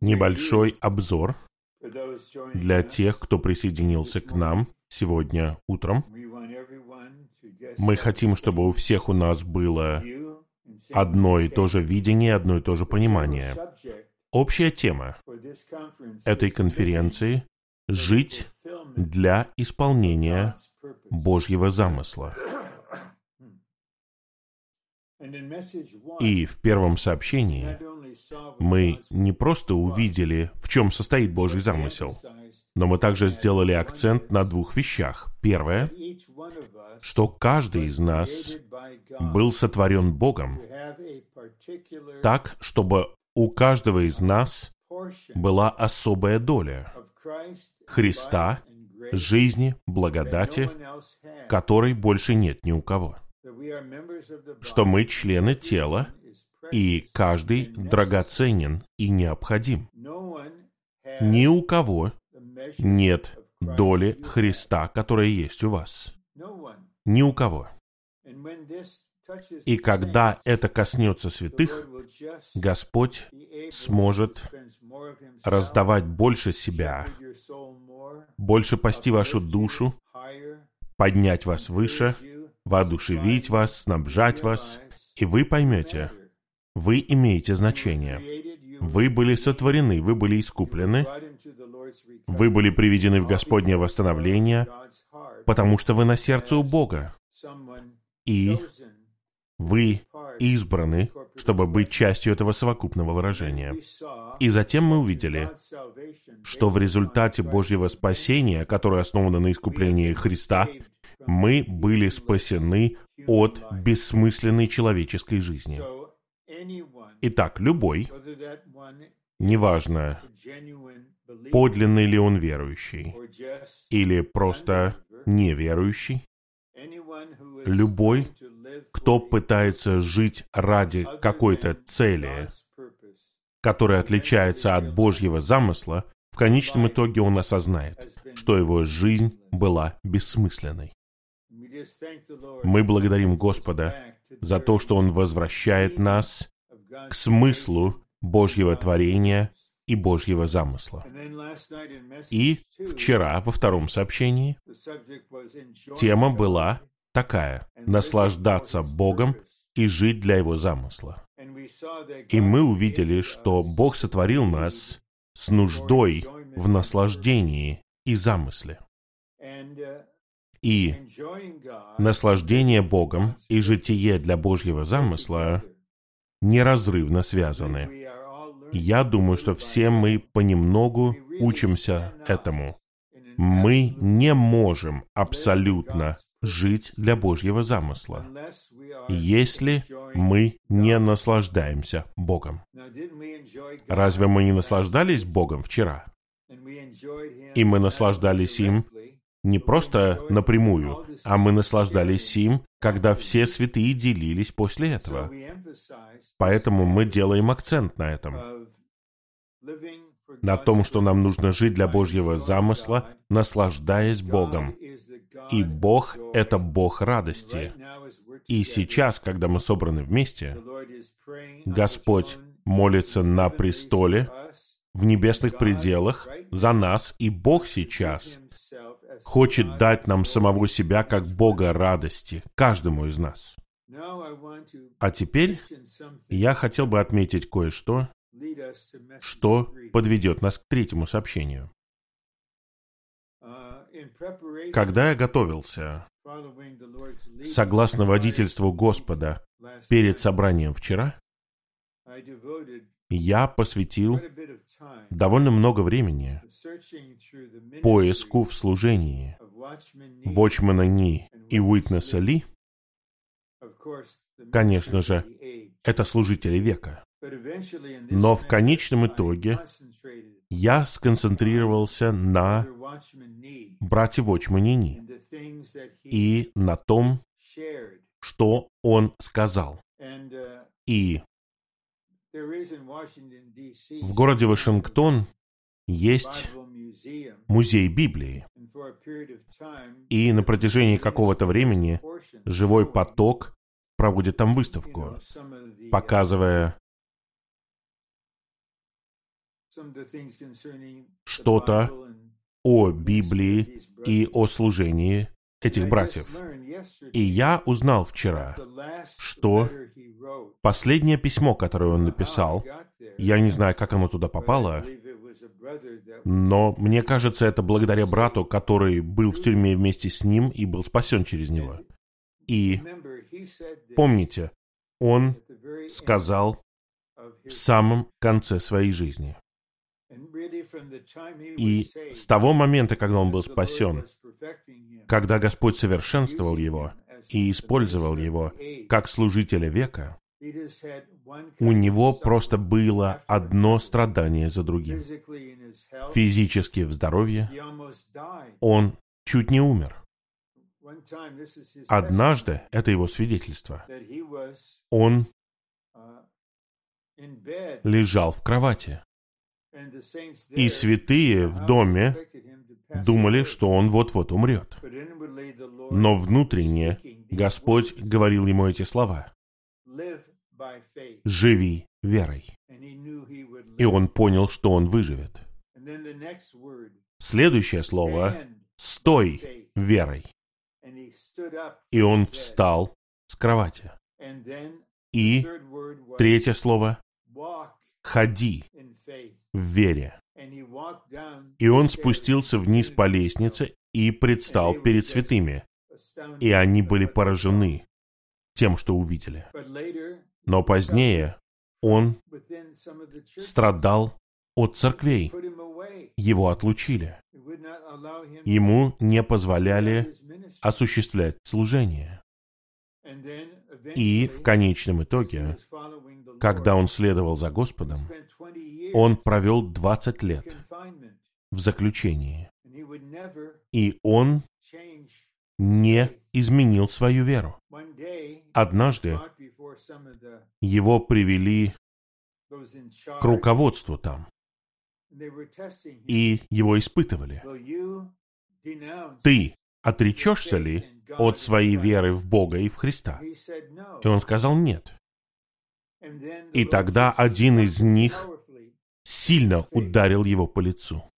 небольшой обзор для тех, кто присоединился к нам сегодня утром. Мы хотим, чтобы у всех у нас было одно и то же видение, одно и то же понимание. Общая тема этой конференции — жить для исполнения Божьего замысла. И в первом сообщении мы не просто увидели, в чем состоит Божий замысел, но мы также сделали акцент на двух вещах. Первое, что каждый из нас был сотворен Богом так, чтобы у каждого из нас была особая доля Христа, жизни, благодати, которой больше нет ни у кого. Что мы члены тела, и каждый драгоценен и необходим. Ни у кого нет доли Христа, которая есть у вас. Ни у кого. И когда это коснется святых, Господь сможет раздавать больше себя, больше пасти вашу душу, поднять вас выше, воодушевить вас, снабжать вас, и вы поймете, вы имеете значение. Вы были сотворены, вы были искуплены, вы были приведены в Господнее восстановление, потому что вы на сердце у Бога. И вы избраны, чтобы быть частью этого совокупного выражения. И затем мы увидели, что в результате Божьего спасения, которое основано на искуплении Христа, мы были спасены от бессмысленной человеческой жизни. Итак, любой, неважно, подлинный ли он верующий или просто неверующий, любой, кто пытается жить ради какой-то цели, которая отличается от Божьего замысла, в конечном итоге он осознает, что его жизнь была бессмысленной. Мы благодарим Господа за то, что Он возвращает нас к смыслу Божьего творения и Божьего замысла. И вчера, во втором сообщении, тема была такая — наслаждаться Богом и жить для Его замысла. И мы увидели, что Бог сотворил нас с нуждой в наслаждении и замысле. И наслаждение Богом и житие для Божьего замысла неразрывно связаны. Я думаю, что все мы понемногу учимся этому. Мы не можем абсолютно жить для Божьего замысла, если мы не наслаждаемся Богом. Разве мы не наслаждались Богом вчера? И мы наслаждались им не просто напрямую, а мы наслаждались им, когда все святые делились после этого. Поэтому мы делаем акцент на этом. На том, что нам нужно жить для Божьего замысла, наслаждаясь Богом. И Бог — это Бог радости. И сейчас, когда мы собраны вместе, Господь молится на престоле, в небесных пределах, за нас, и Бог сейчас хочет дать нам самого себя как Бога радости, каждому из нас. А теперь я хотел бы отметить кое-что, что подведет нас к третьему сообщению. Когда я готовился, согласно водительству Господа, перед собранием вчера, я посвятил довольно много времени поиску в служении Вочмана Ни и Уитнеса Ли. Конечно же, это служители века. Но в конечном итоге я сконцентрировался на брате Вочмане Ни и на том, что он сказал. И в городе Вашингтон есть музей Библии. И на протяжении какого-то времени живой поток проводит там выставку, показывая что-то о Библии и о служении этих братьев. И я узнал вчера, что последнее письмо, которое он написал, я не знаю, как оно туда попало, но мне кажется, это благодаря брату, который был в тюрьме вместе с ним и был спасен через него. И помните, он сказал в самом конце своей жизни. И с того момента, когда он был спасен, когда Господь совершенствовал его и использовал его как служителя века, у него просто было одно страдание за другим. Физически в здоровье он чуть не умер. Однажды, это его свидетельство, он лежал в кровати. И святые в доме думали, что он вот-вот умрет. Но внутренне Господь говорил ему эти слова. «Живи верой». И он понял, что он выживет. Следующее слово «стой верой». И он встал с кровати. И третье слово «ходи» в вере. И он спустился вниз по лестнице и предстал перед святыми. И они были поражены тем, что увидели. Но позднее он страдал от церквей. Его отлучили. Ему не позволяли осуществлять служение. И в конечном итоге, когда он следовал за Господом, он провел 20 лет в заключении. И он не изменил свою веру. Однажды его привели к руководству там, и его испытывали. Ты отречешься ли от своей веры в Бога и в Христа? И он сказал нет. И тогда один из них сильно ударил его по лицу.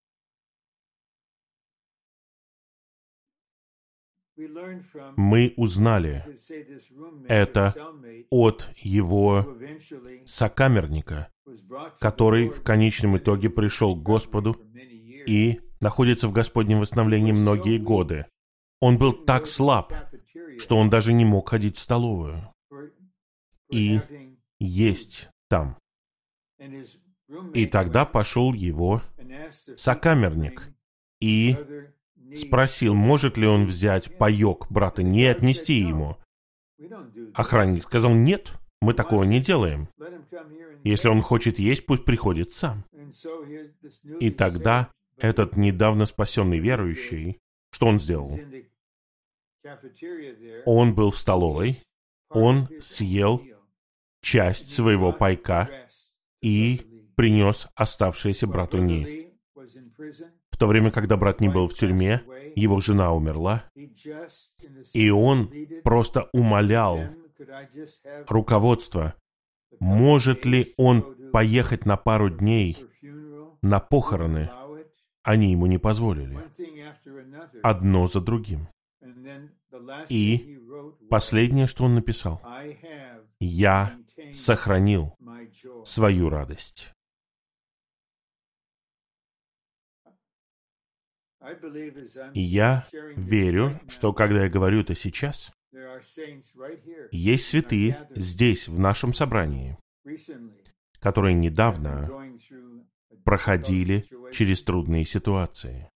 Мы узнали это от его сокамерника, который в конечном итоге пришел к Господу и находится в Господнем восстановлении многие годы. Он был так слаб, что он даже не мог ходить в столовую и есть там. И тогда пошел его сокамерник и спросил, может ли он взять паек брата, не отнести ему. Охранник сказал, нет, мы такого не делаем. Если он хочет есть, пусть приходит сам. И тогда этот недавно спасенный верующий, что он сделал? Он был в столовой, он съел часть своего пайка и принес оставшееся брату Ни. В то время, когда брат Ни был в тюрьме, его жена умерла, и он просто умолял руководство, может ли он поехать на пару дней на похороны. Они ему не позволили. Одно за другим. И последнее, что он написал, «Я сохранил свою радость». И я верю, что когда я говорю это сейчас, есть святые здесь, в нашем собрании, которые недавно проходили через трудные ситуации,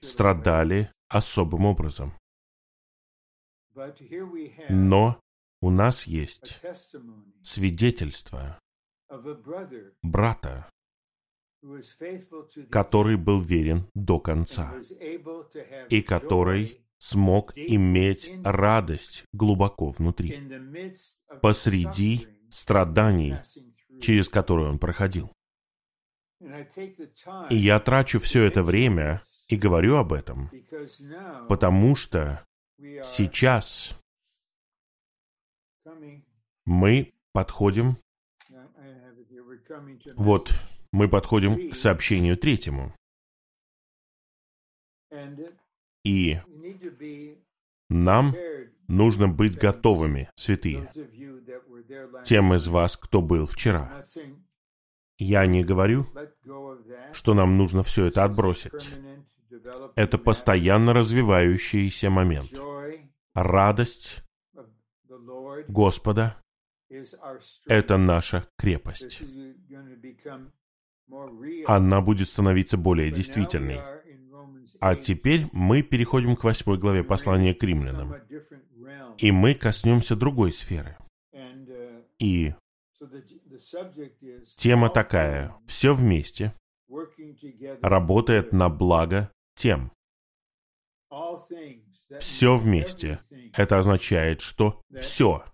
страдали особым образом. Но у нас есть свидетельство брата, который был верен до конца и который смог иметь радость глубоко внутри, посреди страданий, через которые он проходил. И я трачу все это время и говорю об этом, потому что сейчас мы подходим, вот мы подходим к сообщению третьему. И нам нужно быть готовыми, святые, тем из вас, кто был вчера. Я не говорю, что нам нужно все это отбросить. Это постоянно развивающийся момент. Радость Господа — это наша крепость. Она будет становиться более действительной. А теперь мы переходим к восьмой главе послания к римлянам. И мы коснемся другой сферы. И тема такая. Все вместе работает на благо тем. Все вместе. Это означает, что все,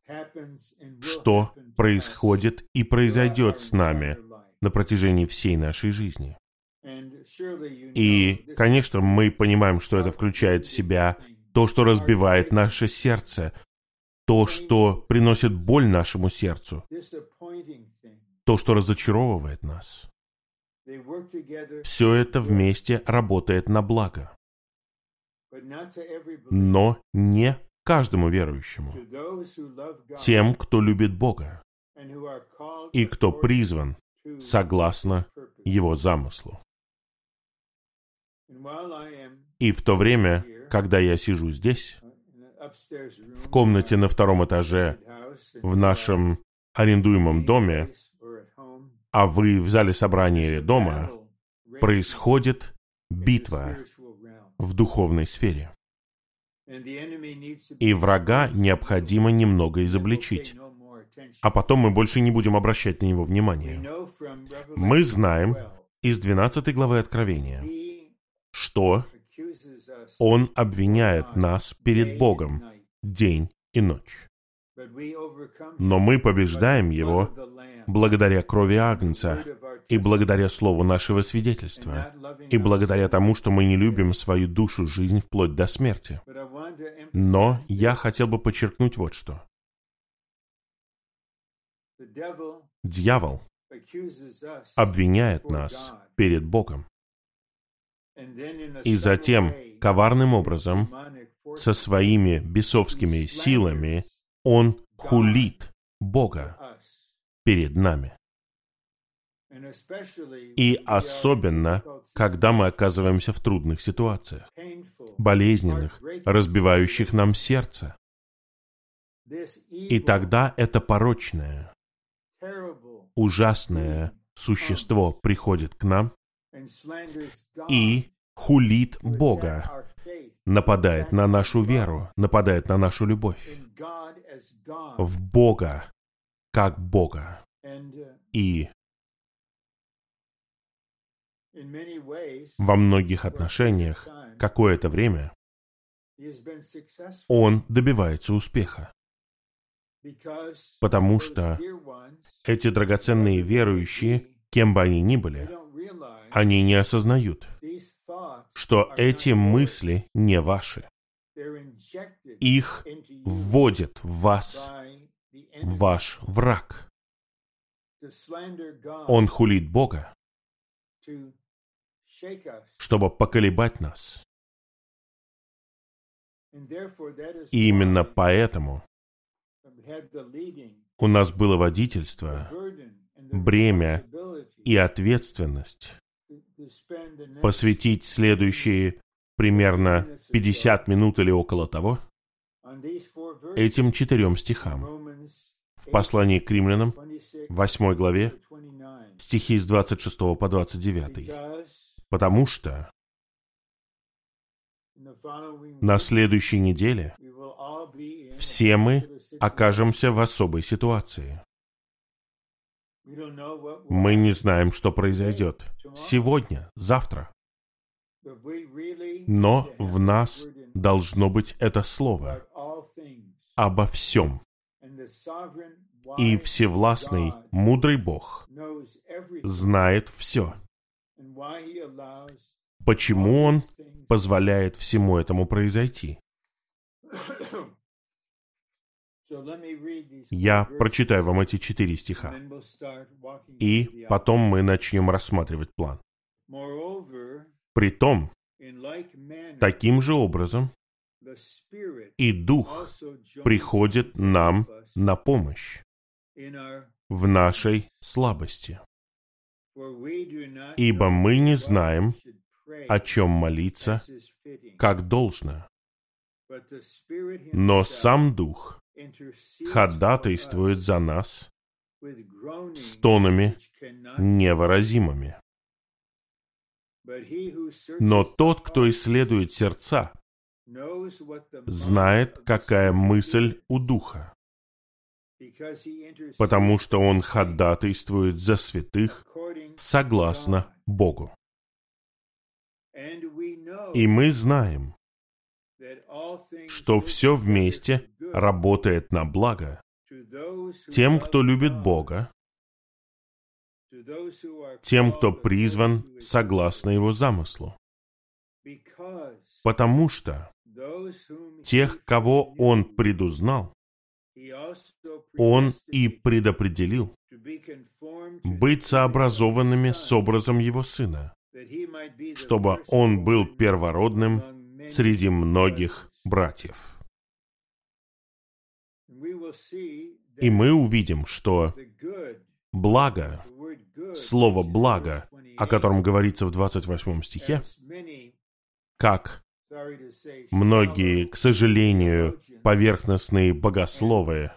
что происходит и произойдет с нами на протяжении всей нашей жизни. И, конечно, мы понимаем, что это включает в себя то, что разбивает наше сердце, то, что приносит боль нашему сердцу, то, что разочаровывает нас. Все это вместе работает на благо. Но не каждому верующему. Тем, кто любит Бога и кто призван согласно Его замыслу. И в то время, когда я сижу здесь, в комнате на втором этаже в нашем арендуемом доме, а вы в зале собрания или дома, происходит битва в духовной сфере. И врага необходимо немного изобличить. А потом мы больше не будем обращать на него внимания. Мы знаем из 12 главы Откровения, что он обвиняет нас перед Богом день и ночь. Но мы побеждаем его благодаря крови Агнца и благодаря слову нашего свидетельства, и благодаря тому, что мы не любим свою душу, жизнь вплоть до смерти. Но я хотел бы подчеркнуть вот что. Дьявол обвиняет нас перед Богом. И затем, коварным образом, со своими бесовскими силами, он хулит Бога перед нами. И особенно, когда мы оказываемся в трудных ситуациях, болезненных, разбивающих нам сердце. И тогда это порочное, ужасное существо приходит к нам и хулит Бога, нападает на нашу веру, нападает на нашу любовь, в Бога, как Бога. И во многих отношениях какое-то время он добивается успеха. Потому что эти драгоценные верующие, кем бы они ни были, они не осознают, что эти мысли не ваши. Их вводит в вас ваш враг. Он хулит Бога, чтобы поколебать нас. И именно поэтому у нас было водительство, бремя и ответственность посвятить следующие примерно 50 минут или около того этим четырем стихам. В послании к римлянам, 8 главе, стихи с 26 по 29. Потому что на следующей неделе все мы окажемся в особой ситуации. Мы не знаем, что произойдет сегодня, завтра. Но в нас должно быть это слово обо всем. И всевластный, мудрый Бог знает все. Почему Он позволяет всему этому произойти? Я прочитаю вам эти четыре стиха, и потом мы начнем рассматривать план. Притом, таким же образом и Дух приходит нам на помощь в нашей слабости. Ибо мы не знаем, о чем молиться, как должно. Но сам Дух ходатайствует за нас стонами невыразимыми. Но тот, кто исследует сердца, знает, какая мысль у Духа, потому что он ходатайствует за святых согласно Богу. И мы знаем, что все вместе работает на благо тем, кто любит Бога, тем, кто призван согласно Его замыслу. Потому что тех, кого Он предузнал, Он и предопределил быть сообразованными с образом Его Сына, чтобы Он был первородным среди многих братьев. И мы увидим, что благо, слово «благо», о котором говорится в 28 стихе, как многие, к сожалению, поверхностные богословы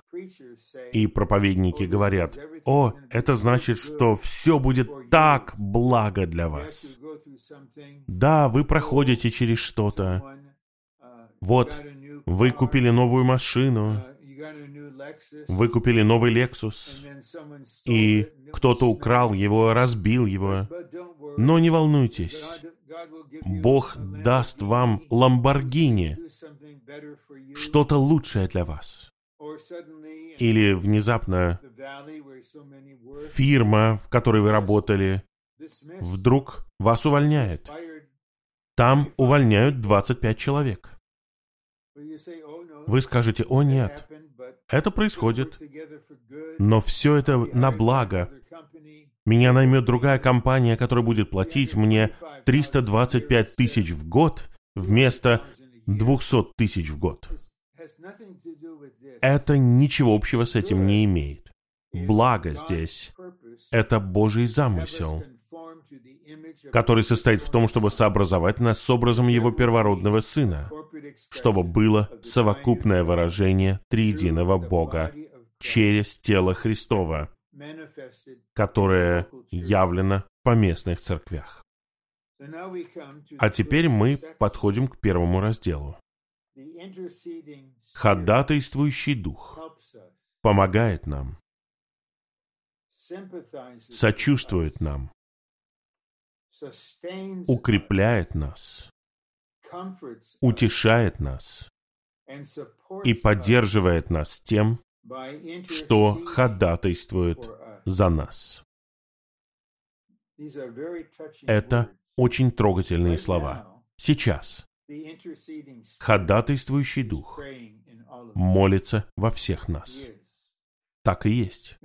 и проповедники говорят, «О, это значит, что все будет так благо для вас». Да, вы проходите через что-то. Вот, вы купили новую машину, вы купили новый Lexus, и кто-то украл его, разбил его. Но не волнуйтесь, Бог даст вам Ламборгини, что-то лучшее для вас. Или внезапно фирма, в которой вы работали, вдруг вас увольняет. Там увольняют 25 человек. Вы скажете, о нет, это происходит, но все это на благо. Меня наймет другая компания, которая будет платить мне 325 тысяч в год вместо 200 тысяч в год. Это ничего общего с этим не имеет. Благо здесь — это Божий замысел, который состоит в том, чтобы сообразовать нас с образом Его первородного Сына, чтобы было совокупное выражение триединого Бога через тело Христова, которое явлено в поместных церквях. А теперь мы подходим к первому разделу. Ходатайствующий дух помогает нам, сочувствует нам, укрепляет нас, утешает нас и поддерживает нас тем, что ходатайствует за нас. Это очень трогательные слова. Сейчас ходатайствующий дух молится во всех нас. Так и есть.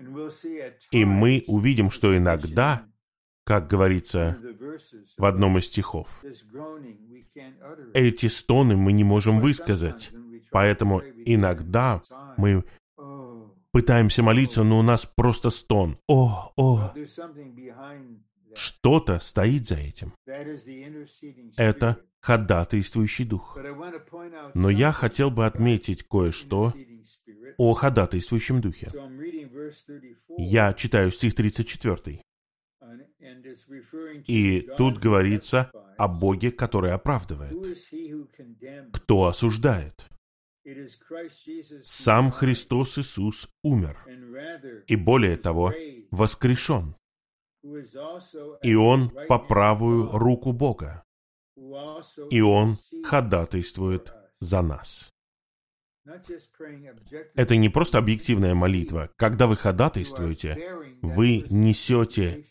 И мы увидим, что иногда как говорится в одном из стихов. Эти стоны мы не можем высказать, поэтому иногда мы пытаемся молиться, но у нас просто стон. О, о! Что-то стоит за этим. Это ходатайствующий дух. Но я хотел бы отметить кое-что о ходатайствующем духе. Я читаю стих 34. И тут говорится о Боге, который оправдывает. Кто осуждает? Сам Христос Иисус умер, и более того, воскрешен. И Он по правую руку Бога, и Он ходатайствует за нас. Это не просто объективная молитва. Когда вы ходатайствуете, вы несете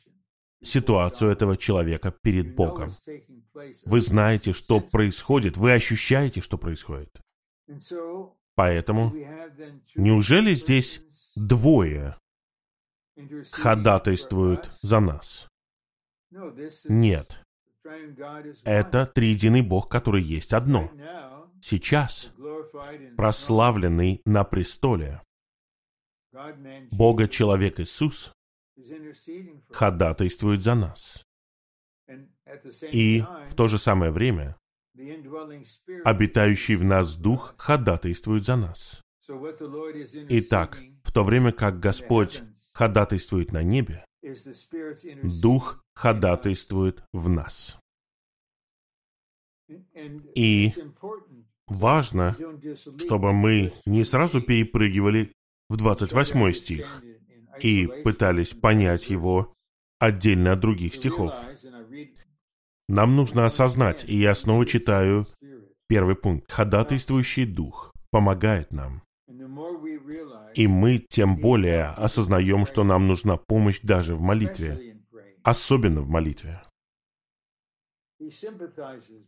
ситуацию этого человека перед Богом. Вы знаете, что происходит, вы ощущаете, что происходит. Поэтому неужели здесь двое ходатайствуют за нас? Нет. Это триединый Бог, который есть одно. Сейчас, прославленный на престоле, Бога человек Иисус ходатайствует за нас. И в то же самое время обитающий в нас Дух ходатайствует за нас. Итак, в то время как Господь ходатайствует на небе, Дух ходатайствует в нас. И важно, чтобы мы не сразу перепрыгивали в 28 стих и пытались понять его отдельно от других стихов. Нам нужно осознать, и я снова читаю первый пункт. Ходатайствующий дух помогает нам. И мы тем более осознаем, что нам нужна помощь даже в молитве, особенно в молитве.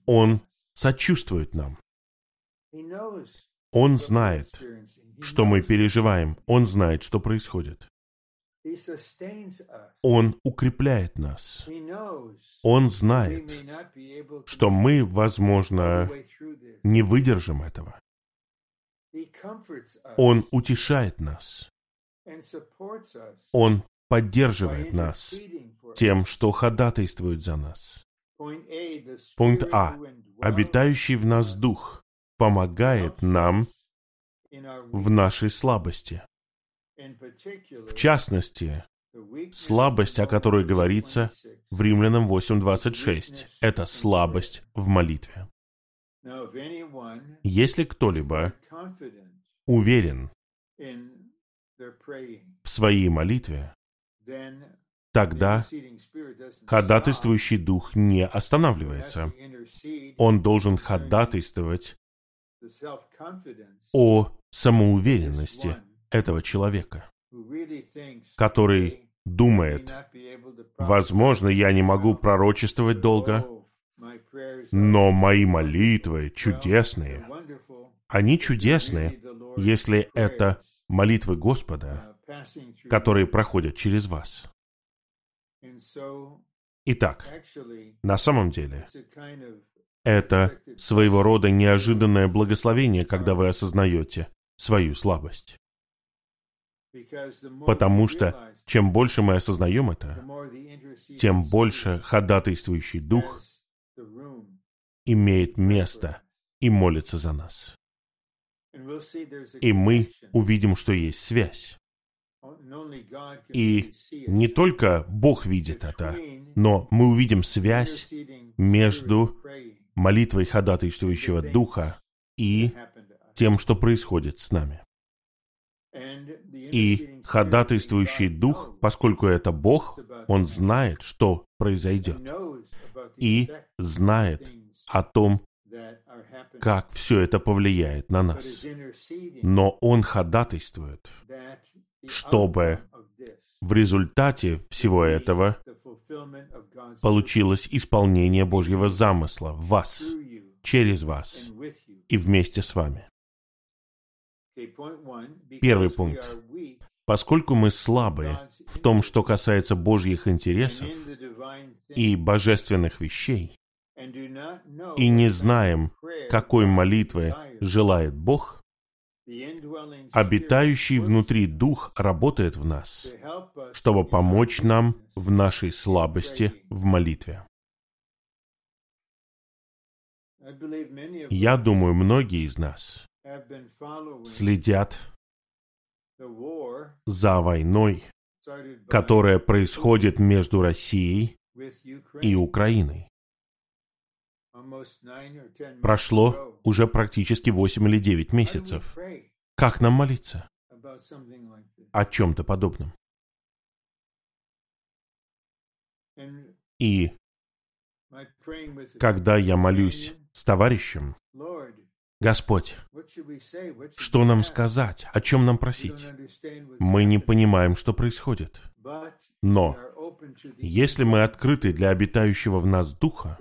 Он сочувствует нам. Он знает, что мы переживаем. Он знает, что происходит. Он укрепляет нас. Он знает, что мы, возможно, не выдержим этого. Он утешает нас. Он поддерживает нас тем, что ходатайствует за нас. Пункт А. Обитающий в нас Дух помогает нам в нашей слабости. В частности, слабость, о которой говорится в Римлянам 8.26, это слабость в молитве. Если кто-либо уверен в своей молитве, тогда ходатайствующий дух не останавливается. Он должен ходатайствовать о самоуверенности этого человека, который думает, возможно, я не могу пророчествовать долго, но мои молитвы чудесные. Они чудесные, если это молитвы Господа, которые проходят через вас. Итак, на самом деле, это своего рода неожиданное благословение, когда вы осознаете свою слабость. Потому что чем больше мы осознаем это, тем больше ходатайствующий дух имеет место и молится за нас. И мы увидим, что есть связь. И не только Бог видит это, но мы увидим связь между молитвой ходатайствующего Духа и тем, что происходит с нами. И ходатайствующий дух, поскольку это Бог, он знает, что произойдет. И знает о том, как все это повлияет на нас. Но он ходатайствует, чтобы в результате всего этого получилось исполнение Божьего замысла в вас, через вас и вместе с вами. Первый пункт. Поскольку мы слабы в том, что касается Божьих интересов и божественных вещей, и не знаем, какой молитвы желает Бог, обитающий внутри Дух работает в нас, чтобы помочь нам в нашей слабости в молитве. Я думаю, многие из нас следят за войной, которая происходит между Россией и Украиной. Прошло уже практически 8 или 9 месяцев. Как нам молиться о чем-то подобном? И когда я молюсь с товарищем, Господь, что нам сказать, о чем нам просить? Мы не понимаем, что происходит. Но если мы открыты для обитающего в нас Духа,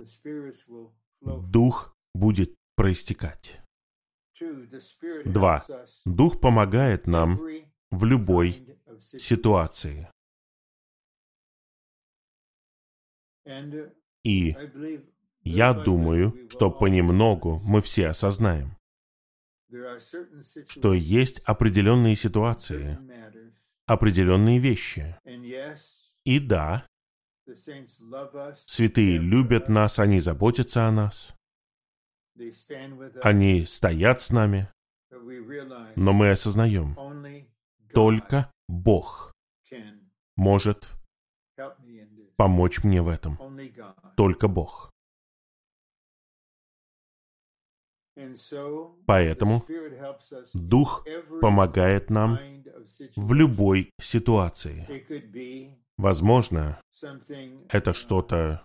Дух будет проистекать. Два. Дух помогает нам в любой ситуации. И я думаю, что понемногу мы все осознаем, что есть определенные ситуации, определенные вещи. И да, святые любят нас, они заботятся о нас, они стоят с нами, но мы осознаем, только Бог может помочь мне в этом. Только Бог. Поэтому Дух помогает нам в любой ситуации. Возможно, это что-то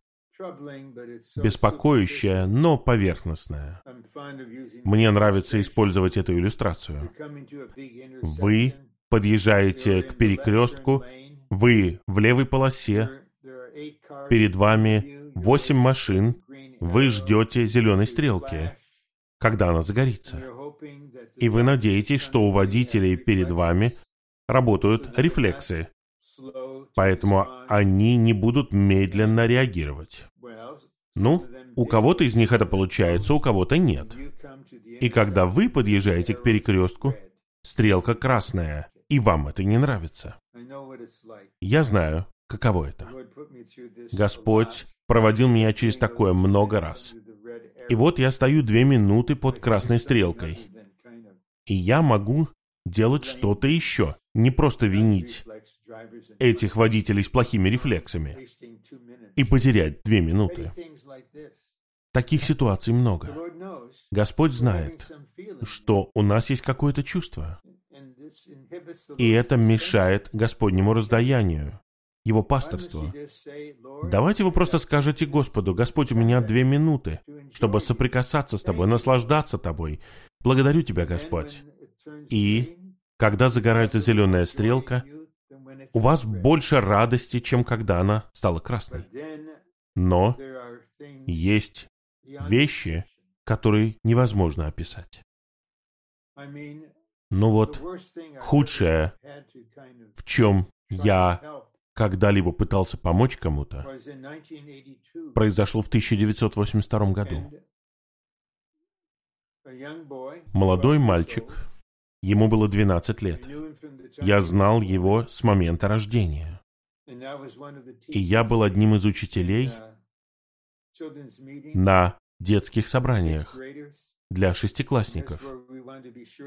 беспокоящее, но поверхностное. Мне нравится использовать эту иллюстрацию. Вы подъезжаете к перекрестку, вы в левой полосе, перед вами восемь машин, вы ждете зеленой стрелки, когда она загорится. И вы надеетесь, что у водителей перед вами работают рефлексы, поэтому они не будут медленно реагировать. Ну, у кого-то из них это получается, у кого-то нет. И когда вы подъезжаете к перекрестку, стрелка красная, и вам это не нравится. Я знаю, каково это. Господь проводил меня через такое много раз. И вот я стою две минуты под красной стрелкой. И я могу делать что-то еще, не просто винить этих водителей с плохими рефлексами и потерять две минуты. Таких ситуаций много. Господь знает, что у нас есть какое-то чувство, и это мешает Господнему раздаянию, Его пасторству. Давайте вы просто скажете Господу, Господь, у меня две минуты, чтобы соприкасаться с Тобой, наслаждаться Тобой. Благодарю Тебя, Господь. И когда загорается зеленая стрелка, у вас больше радости, чем когда она стала красной. Но есть вещи, которые невозможно описать. Ну вот, худшее, в чем я когда-либо пытался помочь кому-то, произошло в 1982 году. Молодой мальчик, ему было 12 лет. Я знал его с момента рождения. И я был одним из учителей на детских собраниях для шестиклассников.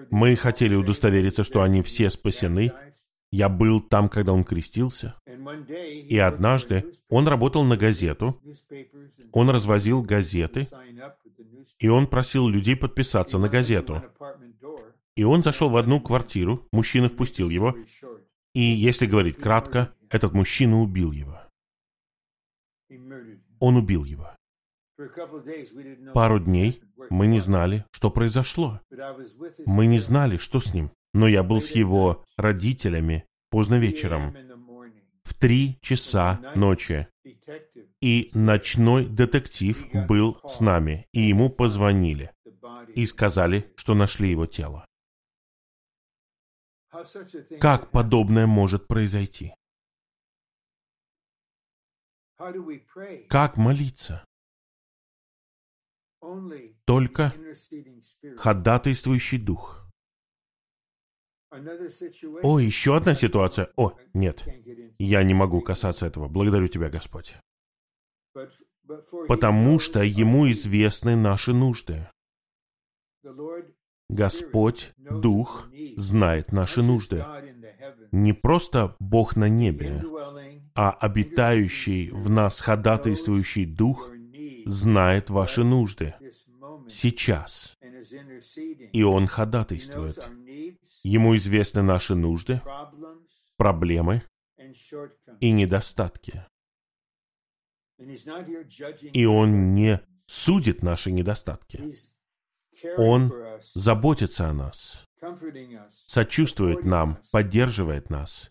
Мы хотели удостовериться, что они все спасены. Я был там, когда он крестился. И однажды он работал на газету, он развозил газеты, и он просил людей подписаться на газету. И он зашел в одну квартиру, мужчина впустил его, и, если говорить кратко, этот мужчина убил его. Он убил его. Пару дней мы не знали, что произошло. Мы не знали, что с ним. Но я был с его родителями поздно вечером, в три часа ночи. И ночной детектив был с нами, и ему позвонили и сказали, что нашли его тело. Как подобное может произойти? Как молиться? Только ходатайствующий дух. О, еще одна ситуация. О, нет, я не могу касаться этого. Благодарю тебя, Господь. Потому что Ему известны наши нужды. Господь, Дух, знает наши нужды. Не просто Бог на небе, а обитающий в нас ходатайствующий Дух знает ваши нужды сейчас. И Он ходатайствует. Ему известны наши нужды, проблемы и недостатки. И Он не судит наши недостатки. Он заботится о нас, сочувствует нам, поддерживает нас,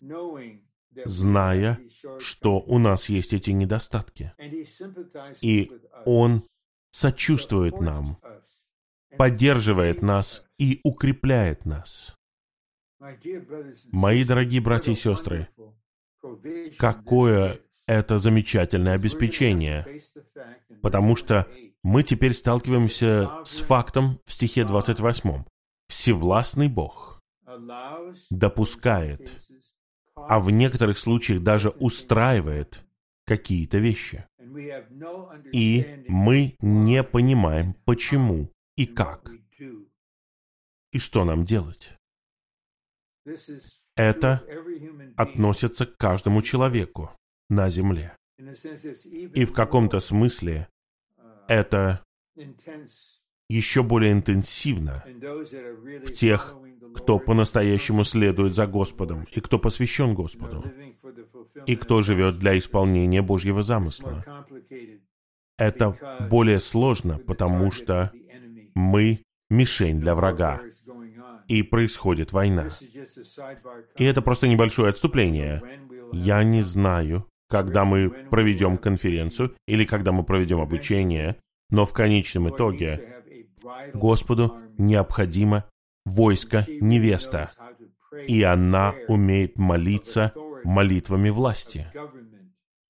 зная, что у нас есть эти недостатки. И Он сочувствует нам поддерживает нас и укрепляет нас. Мои дорогие братья и сестры, какое это замечательное обеспечение, потому что мы теперь сталкиваемся с фактом в стихе 28. Всевластный Бог допускает, а в некоторых случаях даже устраивает какие-то вещи. И мы не понимаем, почему и как, и что нам делать. Это относится к каждому человеку на земле. И в каком-то смысле это еще более интенсивно в тех, кто по-настоящему следует за Господом, и кто посвящен Господу, и кто живет для исполнения Божьего замысла. Это более сложно, потому что мы мишень для врага, и происходит война. И это просто небольшое отступление. Я не знаю, когда мы проведем конференцию или когда мы проведем обучение, но в конечном итоге Господу необходимо войско невеста, и она умеет молиться молитвами власти,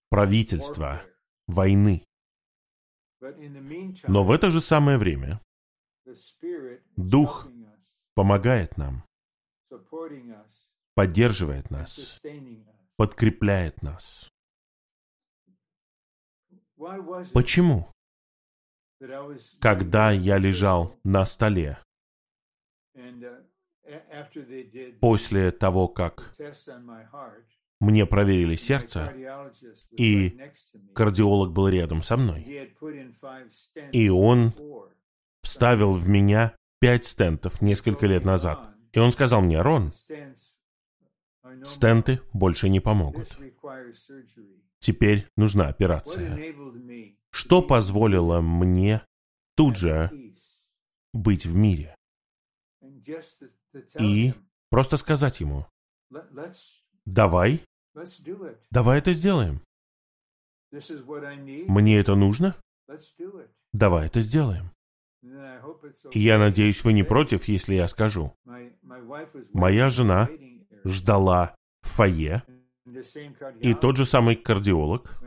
правительства, войны. Но в это же самое время Дух помогает нам, поддерживает нас, подкрепляет нас. Почему? Когда я лежал на столе, после того, как мне проверили сердце, и кардиолог был рядом со мной, и он вставил в меня пять стентов несколько лет назад. И он сказал мне, Рон, стенты больше не помогут. Теперь нужна операция. Что позволило мне тут же быть в мире? И просто сказать ему, давай, давай это сделаем. Мне это нужно? Давай это сделаем. Я надеюсь, вы не против, если я скажу. Моя жена ждала в фойе, и тот же самый кардиолог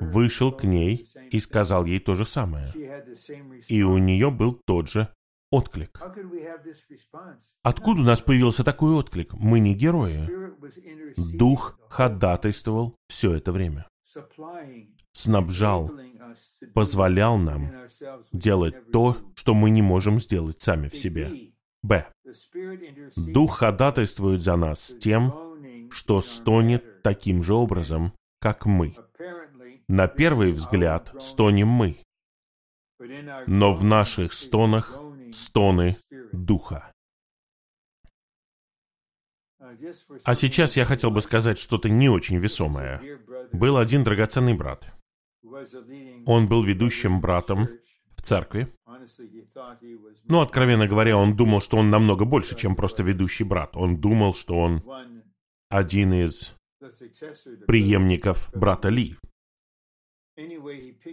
вышел к ней и сказал ей то же самое. И у нее был тот же отклик. Откуда у нас появился такой отклик? Мы не герои. Дух ходатайствовал все это время. Снабжал, позволял нам делать то, что мы не можем сделать сами в себе. Б. Дух ходатайствует за нас тем, что стонет таким же образом, как мы. На первый взгляд стонем мы, но в наших стонах стоны Духа. А сейчас я хотел бы сказать что-то не очень весомое. Был один драгоценный брат. Он был ведущим братом в церкви. Но, откровенно говоря, он думал, что он намного больше, чем просто ведущий брат. Он думал, что он один из преемников брата Ли.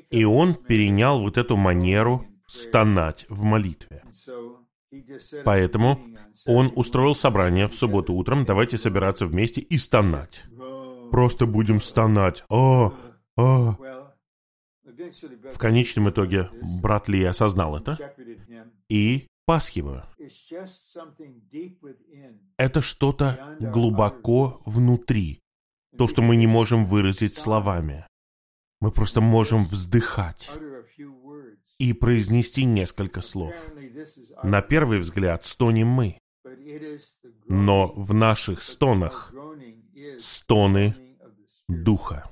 И он перенял вот эту манеру стонать в молитве. Поэтому он устроил собрание в субботу утром, давайте собираться вместе и стонать. Просто будем стонать. О, о. В конечном итоге брат Ли осознал это и пас его. Это что-то глубоко внутри, то, что мы не можем выразить словами. Мы просто можем вздыхать и произнести несколько слов. На первый взгляд стонем мы, но в наших стонах стоны Духа.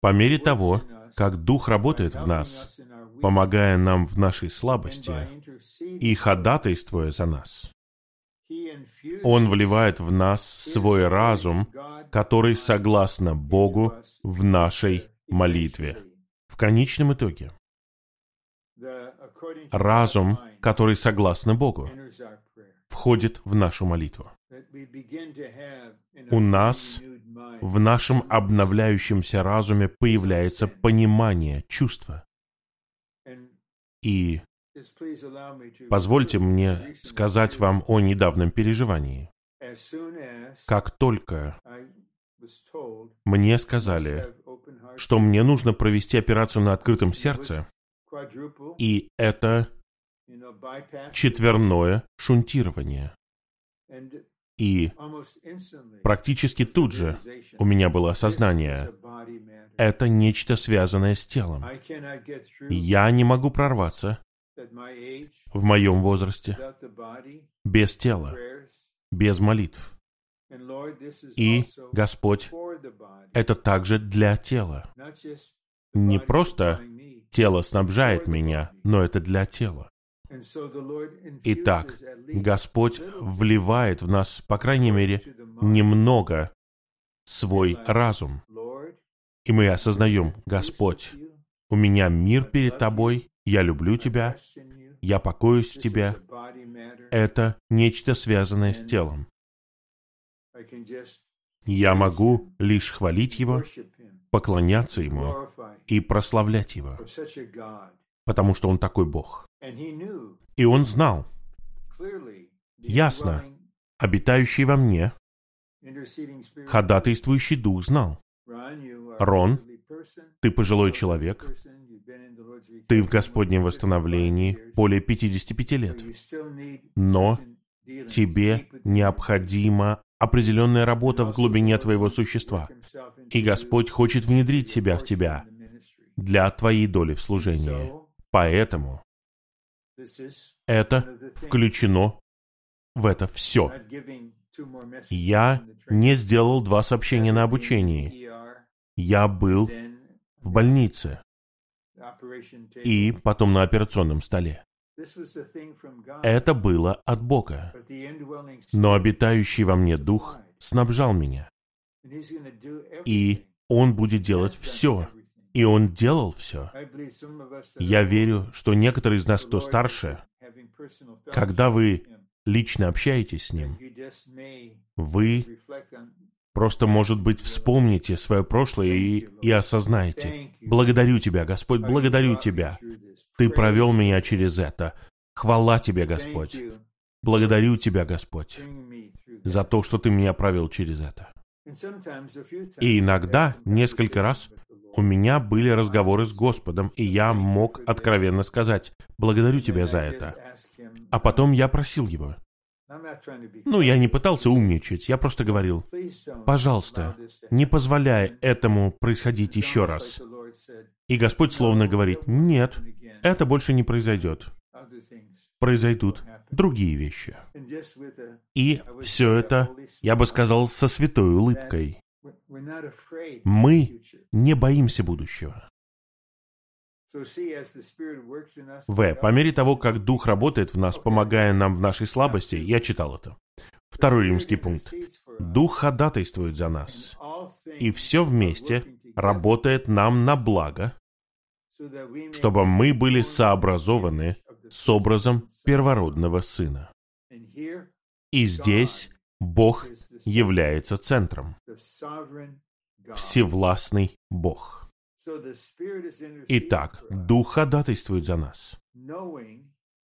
По мере того, как Дух работает в нас, помогая нам в нашей слабости и ходатайствуя за нас, Он вливает в нас свой разум, который согласно Богу в нашей молитве. В конечном итоге, разум, который согласно Богу, входит в нашу молитву. У нас в нашем обновляющемся разуме появляется понимание, чувство. И позвольте мне сказать вам о недавнем переживании. Как только мне сказали, что мне нужно провести операцию на открытом сердце, и это четверное шунтирование. И практически тут же у меня было осознание, это нечто связанное с телом. Я не могу прорваться в моем возрасте без тела, без молитв. И, Господь, это также для тела. Не просто тело снабжает меня, но это для тела. Итак, Господь вливает в нас, по крайней мере, немного свой разум. И мы осознаем, Господь, у меня мир перед Тобой, я люблю Тебя, я покоюсь в matter. Это нечто связанное с телом. Я могу лишь хвалить Его, поклоняться Ему и прославлять Его, потому что Он такой Бог. И Он знал, Ясно. обитающий во мне, ходатайствующий дух знал. Рон, Ты пожилой человек, ты в Господнем for 55 восстановлении более 55 so лет, но тебе необходима определенная работа в глубине твоего существа. И Господь хочет внедрить себя в тебя для твоей доли в служении. Поэтому это включено в это все. Я не сделал два сообщения на обучении. Я был в больнице и потом на операционном столе. Это было от Бога. Но обитающий во мне Дух снабжал меня. И Он будет делать все. И Он делал все. Я верю, что некоторые из нас, кто старше, когда вы лично общаетесь с Ним, вы просто, может быть, вспомните свое прошлое и, и осознаете. Благодарю Тебя, Господь, благодарю Тебя. Ты провел меня через это. Хвала Тебе, Господь. Благодарю Тебя, Господь, за то, что Ты меня провел через это. И иногда, несколько раз, у меня были разговоры с Господом, и я мог откровенно сказать, «Благодарю Тебя за это». А потом я просил Его. Ну, я не пытался умничать, я просто говорил, «Пожалуйста, не позволяй этому происходить еще раз». И Господь словно говорит, «Нет, это больше не произойдет. Произойдут другие вещи». И все это, я бы сказал, со святой улыбкой. Мы не боимся будущего. В. По мере того, как Дух работает в нас, помогая нам в нашей слабости, я читал это. Второй римский пункт. Дух ходатайствует за нас. И все вместе работает нам на благо, чтобы мы были сообразованы с образом первородного Сына. И здесь Бог является центром. Всевластный Бог. Итак, Дух ходатайствует за нас,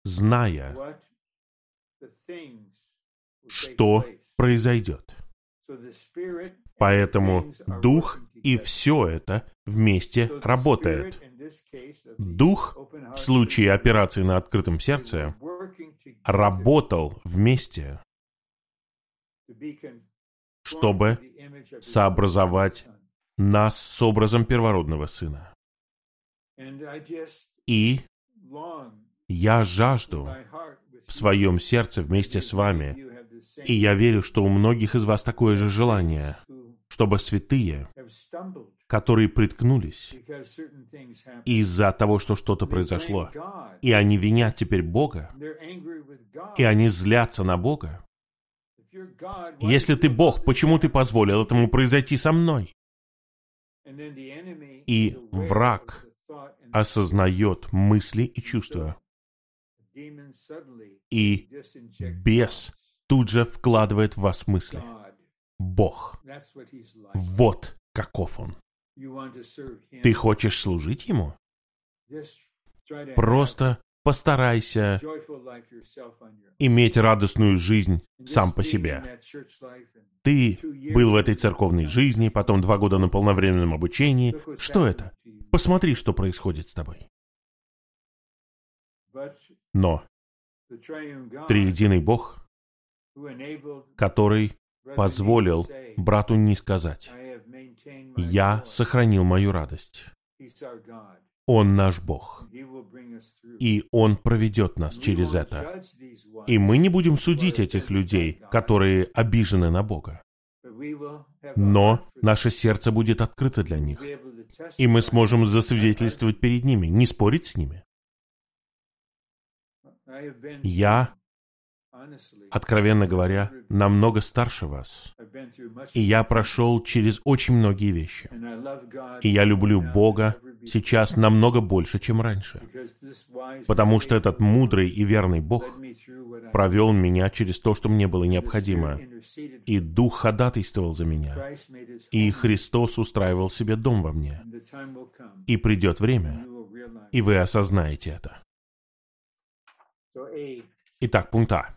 зная, что произойдет. Поэтому Дух и все это вместе работает. Дух в случае операции на открытом сердце работал вместе, чтобы сообразовать нас с образом первородного Сына. И я жажду в своем сердце вместе с вами, и я верю, что у многих из вас такое же желание, чтобы святые, которые приткнулись из-за того, что что-то произошло, и они винят теперь Бога, и они злятся на Бога. Если ты Бог, почему ты позволил этому произойти со мной? И враг осознает мысли и чувства. И бес тут же вкладывает в вас мысли. Бог. Вот каков он. Ты хочешь служить ему? Просто постарайся иметь радостную жизнь сам по себе. Ты был в этой церковной жизни, потом два года на полновременном обучении. Что это? Посмотри, что происходит с тобой. Но триединый Бог, который позволил брату не сказать, «Я сохранил мою радость». Он наш Бог. И Он проведет нас через это. И мы не будем судить этих людей, которые обижены на Бога. Но наше сердце будет открыто для них. И мы сможем засвидетельствовать перед ними, не спорить с ними. Я, откровенно говоря, намного старше вас. И я прошел через очень многие вещи. И я люблю Бога сейчас намного больше, чем раньше. Потому что этот мудрый и верный Бог провел меня через то, что мне было необходимо. И. Дух ходатайствовал за меня. И Христос устраивал себе дом во мне. И придет время, и вы осознаете это. Итак, пункт А.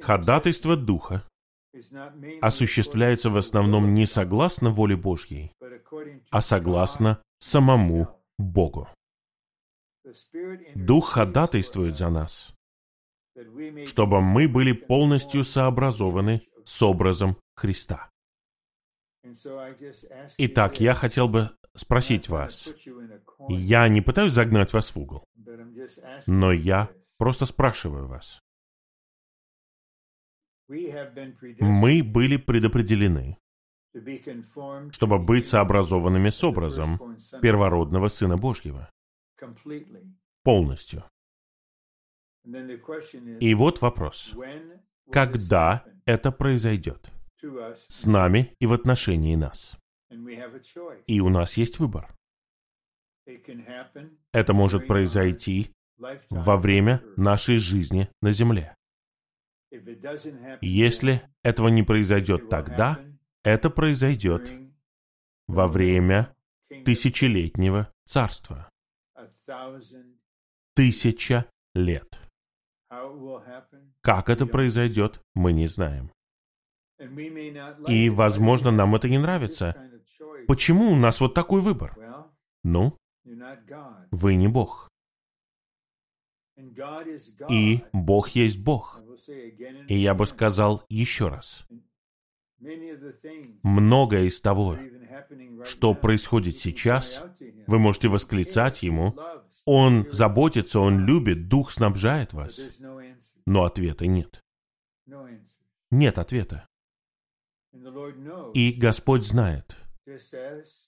Ходатайство Духа осуществляется в основном не согласно воле Божьей, а согласно самому Богу. Дух ходатайствует за нас, чтобы мы были полностью сообразованы с образом Христа. Итак, я хотел бы спросить вас. Я не пытаюсь загнать вас в угол, но я просто спрашиваю вас. Мы были предопределены, чтобы быть сообразованными с образом первородного Сына Божьего полностью. И вот вопрос. Когда это произойдет? С нами и в отношении нас. И у нас есть выбор. Это может произойти во время нашей жизни на Земле. Если этого не произойдет тогда, это произойдет во время тысячелетнего царства. Тысяча лет. Как это произойдет, мы не знаем. И, возможно, нам это не нравится. Почему у нас вот такой выбор? Ну, вы не Бог. И Бог есть Бог. И я бы сказал еще раз. Многое из того, что происходит сейчас, вы можете восклицать Ему. Он заботится, Он любит, Дух снабжает вас. Но ответа нет. Нет ответа. И Господь знает,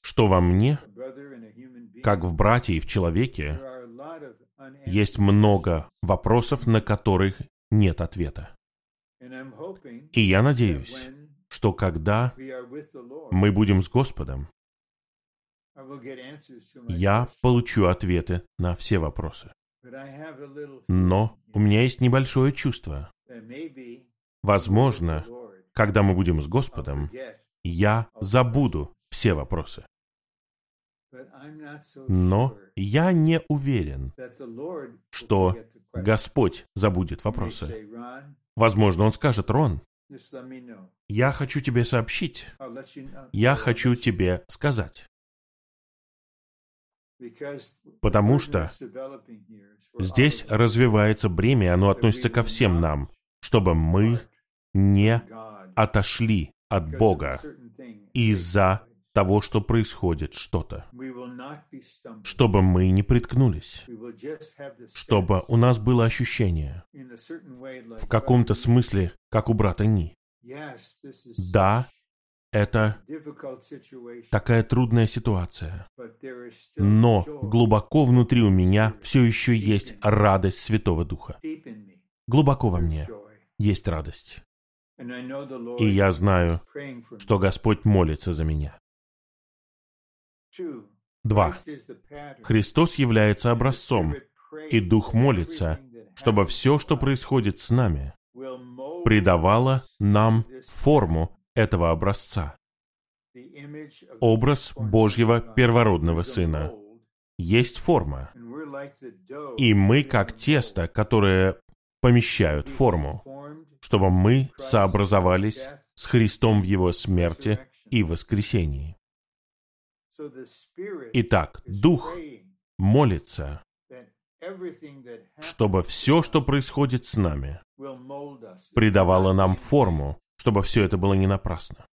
что во мне, как в брате и в человеке, есть много вопросов, на которых нет ответа. И я надеюсь, что когда мы будем с Господом, я получу ответы на все вопросы. Но у меня есть небольшое чувство. Возможно, когда мы будем с Господом, я забуду все вопросы. Но я не уверен, что. Господь забудет вопросы. Возможно, Он скажет, Рон, я хочу тебе сообщить, я хочу тебе сказать. Потому что Здесь развивается бремя, оно относится ко всем нам, чтобы мы не отошли от Бога из-за. Того, что происходит что-то, чтобы мы не приткнулись, чтобы у нас было ощущение, в каком-то смысле, как у брата Ни. Да, это такая трудная ситуация, но глубоко внутри у меня все еще есть радость Святого Духа. Глубоко во мне есть радость. И я знаю, что Господь молится за меня. Два. Христос является образцом, и Дух молится, чтобы все, что происходит с нами, придавало нам форму этого образца, образ Божьего первородного Сына. есть форма, и мы как тесто, которое помещают форму, чтобы мы сообразовались с Христом в Его смерти и воскресении. Итак, Дух молится, чтобы все, что происходит с нами, придавало нам форму, чтобы все это было не напрасно.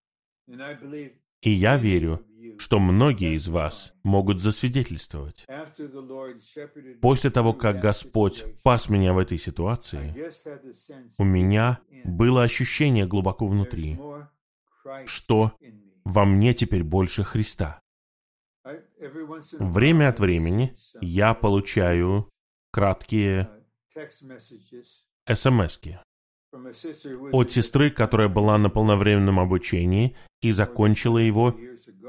И я верю, что многие из вас могут засвидетельствовать. После того, как Господь пас меня в этой ситуации, у меня было ощущение глубоко внутри, что во мне теперь больше Христа. Время от времени я получаю краткие was от сестры, которая была на полновременном обучении и закончила его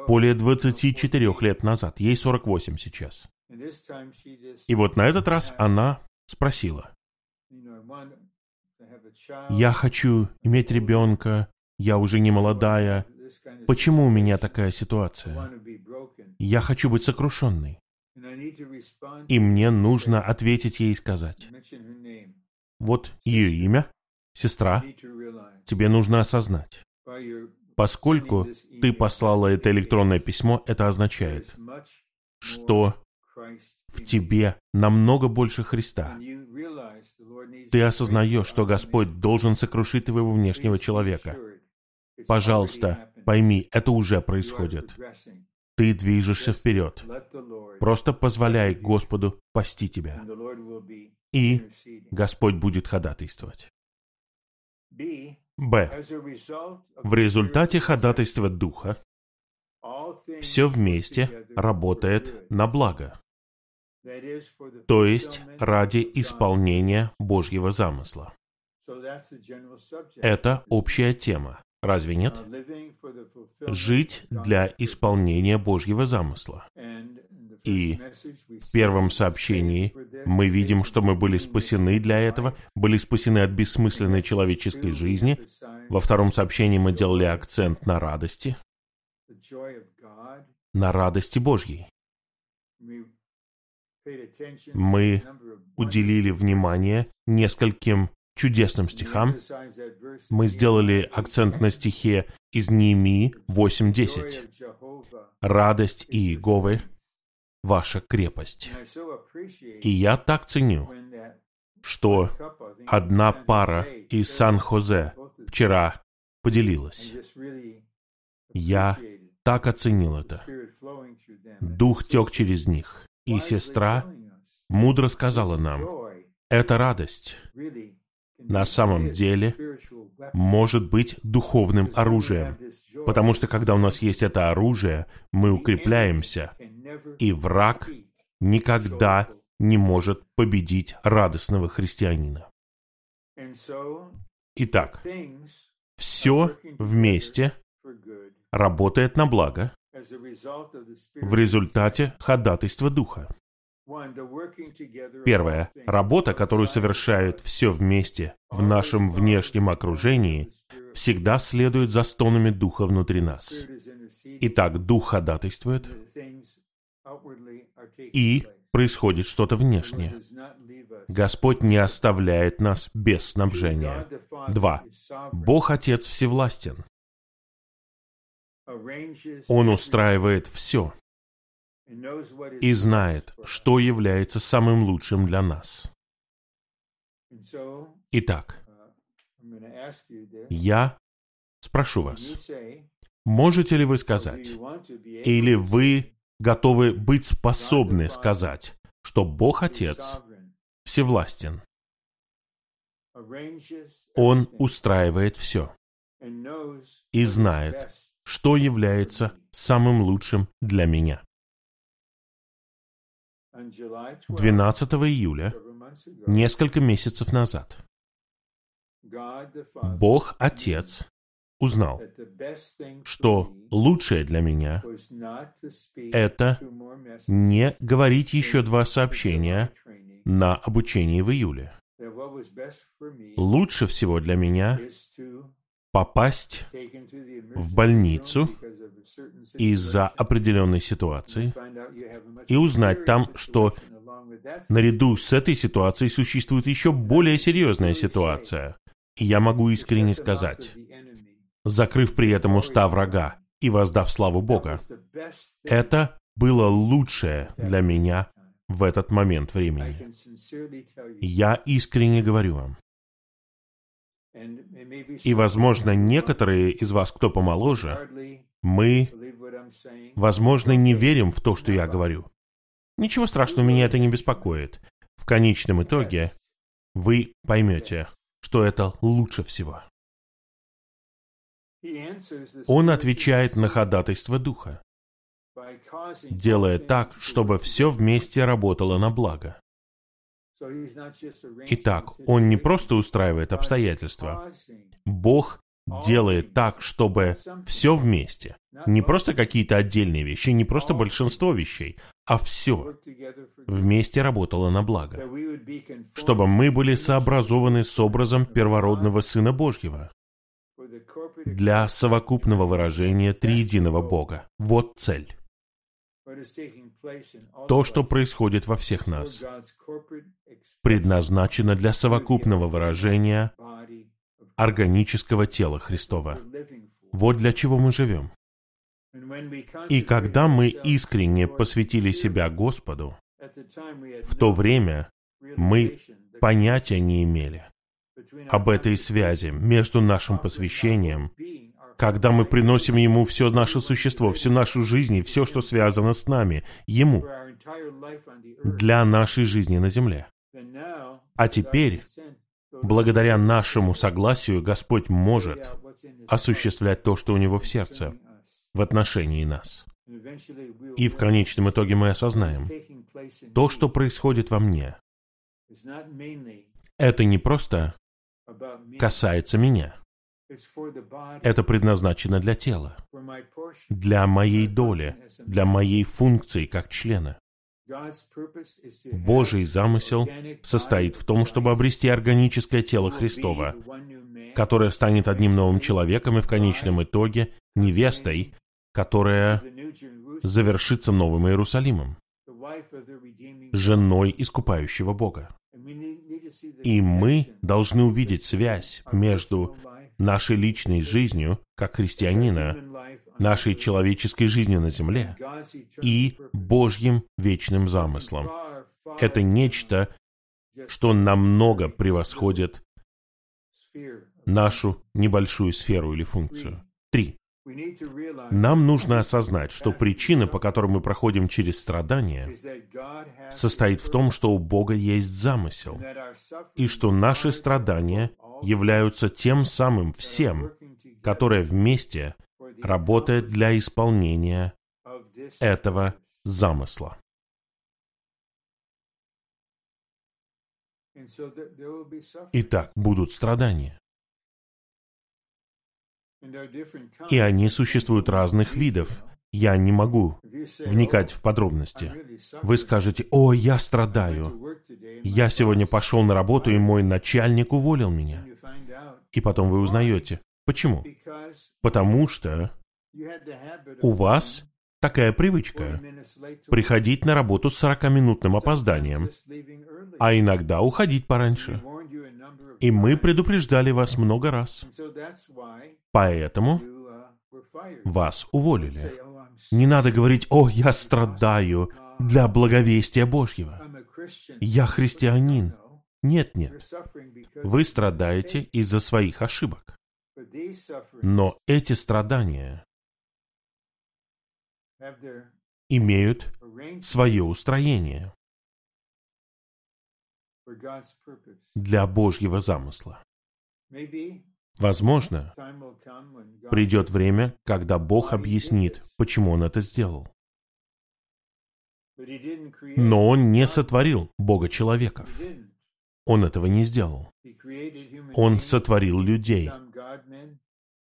более 24 лет назад. Ей 48 сейчас. И вот на этот раз она спросила. «Я хочу иметь ребенка, я уже не молодая. Почему у меня такая ситуация? Я хочу быть сокрушенной». И мне нужно ответить ей и сказать, вот ее имя, сестра, тебе нужно осознать. Поскольку ты послала это электронное письмо, это означает, что в тебе намного больше Христа. Ты осознаешь, что Господь должен сокрушить твоего внешнего человека. Пожалуйста, пойми, это уже происходит. Ты движешься вперед. Просто позволяй Господу пасти тебя. И. Господь будет ходатайствовать. Б. В результате ходатайства Духа все вместе работает на благо, то есть ради исполнения Божьего замысла. Это общая тема, разве нет? Uh, Жить для исполнения Божьего замысла. И В первом сообщении мы видим, что мы были спасены для этого, были спасены от бессмысленной человеческой жизни. Во втором сообщении мы делали акцент на радости, на радости Божьей. Мы Уделили внимание нескольким чудесным стихам. Мы сделали акцент на стихе из Неемии 8.10. «Радость Иеговы – ваша крепость». И я так ценю, что одна пара из Сан-Хозе вчера поделилась. Я так оценил это. Дух тек через них. И сестра мудро сказала нам, эта радость на самом деле может быть духовным оружием. Потому что когда у нас есть это оружие, мы укрепляемся, и враг никогда не может победить радостного христианина. Итак, все вместе работает на благо в результате ходатайства Духа. Первое. Работа, которую совершает все вместе в нашем внешнем окружении, всегда следует за стонами Духа внутри нас. Итак, Дух ходатайствует, и происходит что-то внешнее. Господь не оставляет нас без снабжения. Два. Бог Отец всевластен. Он устраивает все и знает, что является самым лучшим для нас. Итак, я спрошу вас, можете ли вы сказать, или вы готовы быть способны сказать, что Бог Отец всевластен? Он устраивает все и знает, что является самым лучшим для меня. 12 июля, несколько месяцев назад, Бог Отец узнал, что лучшее для меня — это не говорить еще два сообщения на обучении в июле. Лучше всего для меня попасть в больницу из-за определенной ситуации и узнать там, что наряду с этой ситуацией существует еще более серьезная ситуация. И я могу искренне сказать, закрыв при этом уста врага и воздав славу Бога, это было лучшее для меня в этот момент времени. Я искренне говорю вам. И, возможно, некоторые из вас, кто помоложе, мы, возможно, не верим в то, что я говорю. Ничего страшного, меня это не беспокоит. В конечном итоге вы поймете, что это лучше всего. Он отвечает на ходатайство Духа, делая так, чтобы все вместе работало на благо. Итак, Он не просто устраивает обстоятельства. Бог делает так, чтобы все вместе, не просто какие-то отдельные вещи, не просто большинство вещей, а все вместе работало на благо, чтобы мы были сообразованы с образом первородного Сына Божьего для совокупного выражения триединого Бога. Вот цель. То, что происходит во всех нас, предназначено для совокупного выражения органического тела Христова. Вот для чего мы живем. И когда мы искренне посвятили себя Господу, в то время мы понятия не имели об этой связи между нашим посвящением когда мы приносим Ему все наше существо, всю нашу жизнь и все, что связано с нами, Ему, для нашей жизни на земле. А теперь, благодаря нашему согласию, Господь может осуществлять то, что у Него в сердце, в отношении нас. И в конечном итоге мы осознаем, то, что происходит во мне, это не просто касается меня. Это предназначено для тела, для моей доли, для моей функции как члена. Божий замысел состоит в том, чтобы обрести органическое тело Христова, которое станет одним новым человеком и в конечном итоге невестой, которая завершится Новым Иерусалимом, женой искупающего Бога. И мы должны увидеть связь между нашей личной жизнью, как христианина, нашей человеческой жизнью на земле и Божьим вечным замыслом. Это нечто, что намного превосходит нашу небольшую сферу или функцию. Три. Нам нужно осознать, что причина, по которой мы проходим через страдания, состоит в том, что у Бога есть замысел, и что наши страдания являются тем самым всем, которое вместе работает для исполнения этого замысла. Итак, будут страдания. И они существуют разных видов. Я не могу вникать в подробности. Вы скажете, «О, я страдаю. Я сегодня пошел на работу, и мой начальник уволил меня». И потом вы узнаете. Почему? Потому что у вас такая привычка приходить на работу с 40-минутным опозданием, а иногда уходить пораньше. И мы предупреждали вас много раз. Поэтому вас уволили. Не надо говорить, «О, я страдаю для благовестия Божьего. Я христианин». Нет, нет. Вы страдаете из-за своих ошибок. Но эти страдания имеют свое устроение для Божьего замысла. Возможно, придет время, когда Бог объяснит, почему Он это сделал. Но Он не сотворил Бога человеков. Он этого не сделал. Он сотворил людей.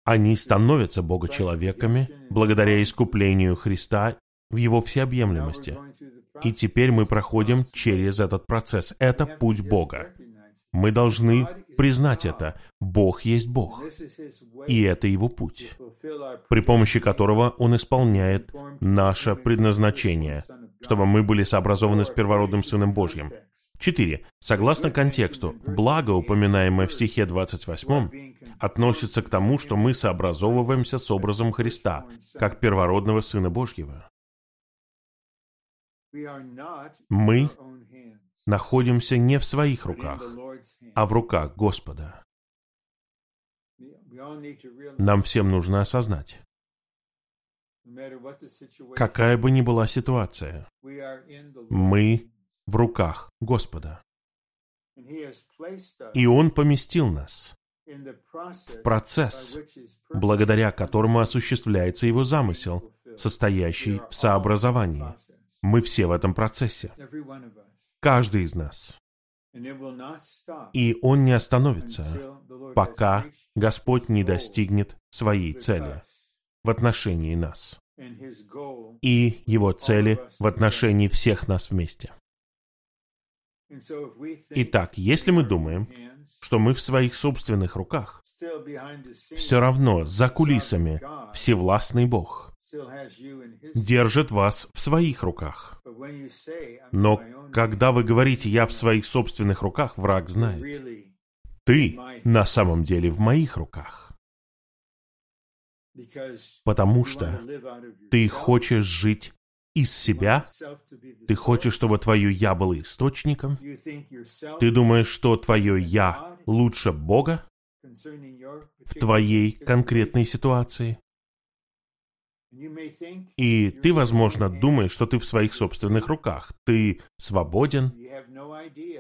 Они становятся Бога-человеками благодаря искуплению Христа в Его всеобъемлемости. И теперь мы проходим через этот процесс. Это путь Бога. Мы должны признать это. Бог есть Бог. И это Его путь, при помощи которого Он исполняет наше предназначение, чтобы мы были сообразованы с первородным Сыном Божьим. 4. Согласно контексту, благо, упоминаемое в стихе 28, относится к тому, что мы сообразовываемся с образом Христа, как первородного Сына Божьего. Мы находимся не в своих руках, а в руках Господа. Нам всем нужно осознать, какая бы ни была ситуация, мы в руках Господа. И Он поместил нас в процесс, благодаря которому осуществляется Его замысел, состоящий в сообразовании. Мы все в этом процессе. Каждый из нас. И он не остановится, пока Господь не достигнет своей цели в отношении нас и Его цели в отношении всех нас вместе. Итак, если мы думаем, что мы в своих собственных руках, все равно за кулисами Всевластный Бог держит вас в своих руках. Но когда вы говорите «я в своих собственных руках», враг знает. Ты на самом деле в моих руках. Потому что ты хочешь жить из себя, ты хочешь, чтобы твое «я» было источником, ты думаешь, что твое «я» лучше Бога в твоей конкретной ситуации. И ты, возможно, думаешь, что ты в своих собственных руках. Ты свободен,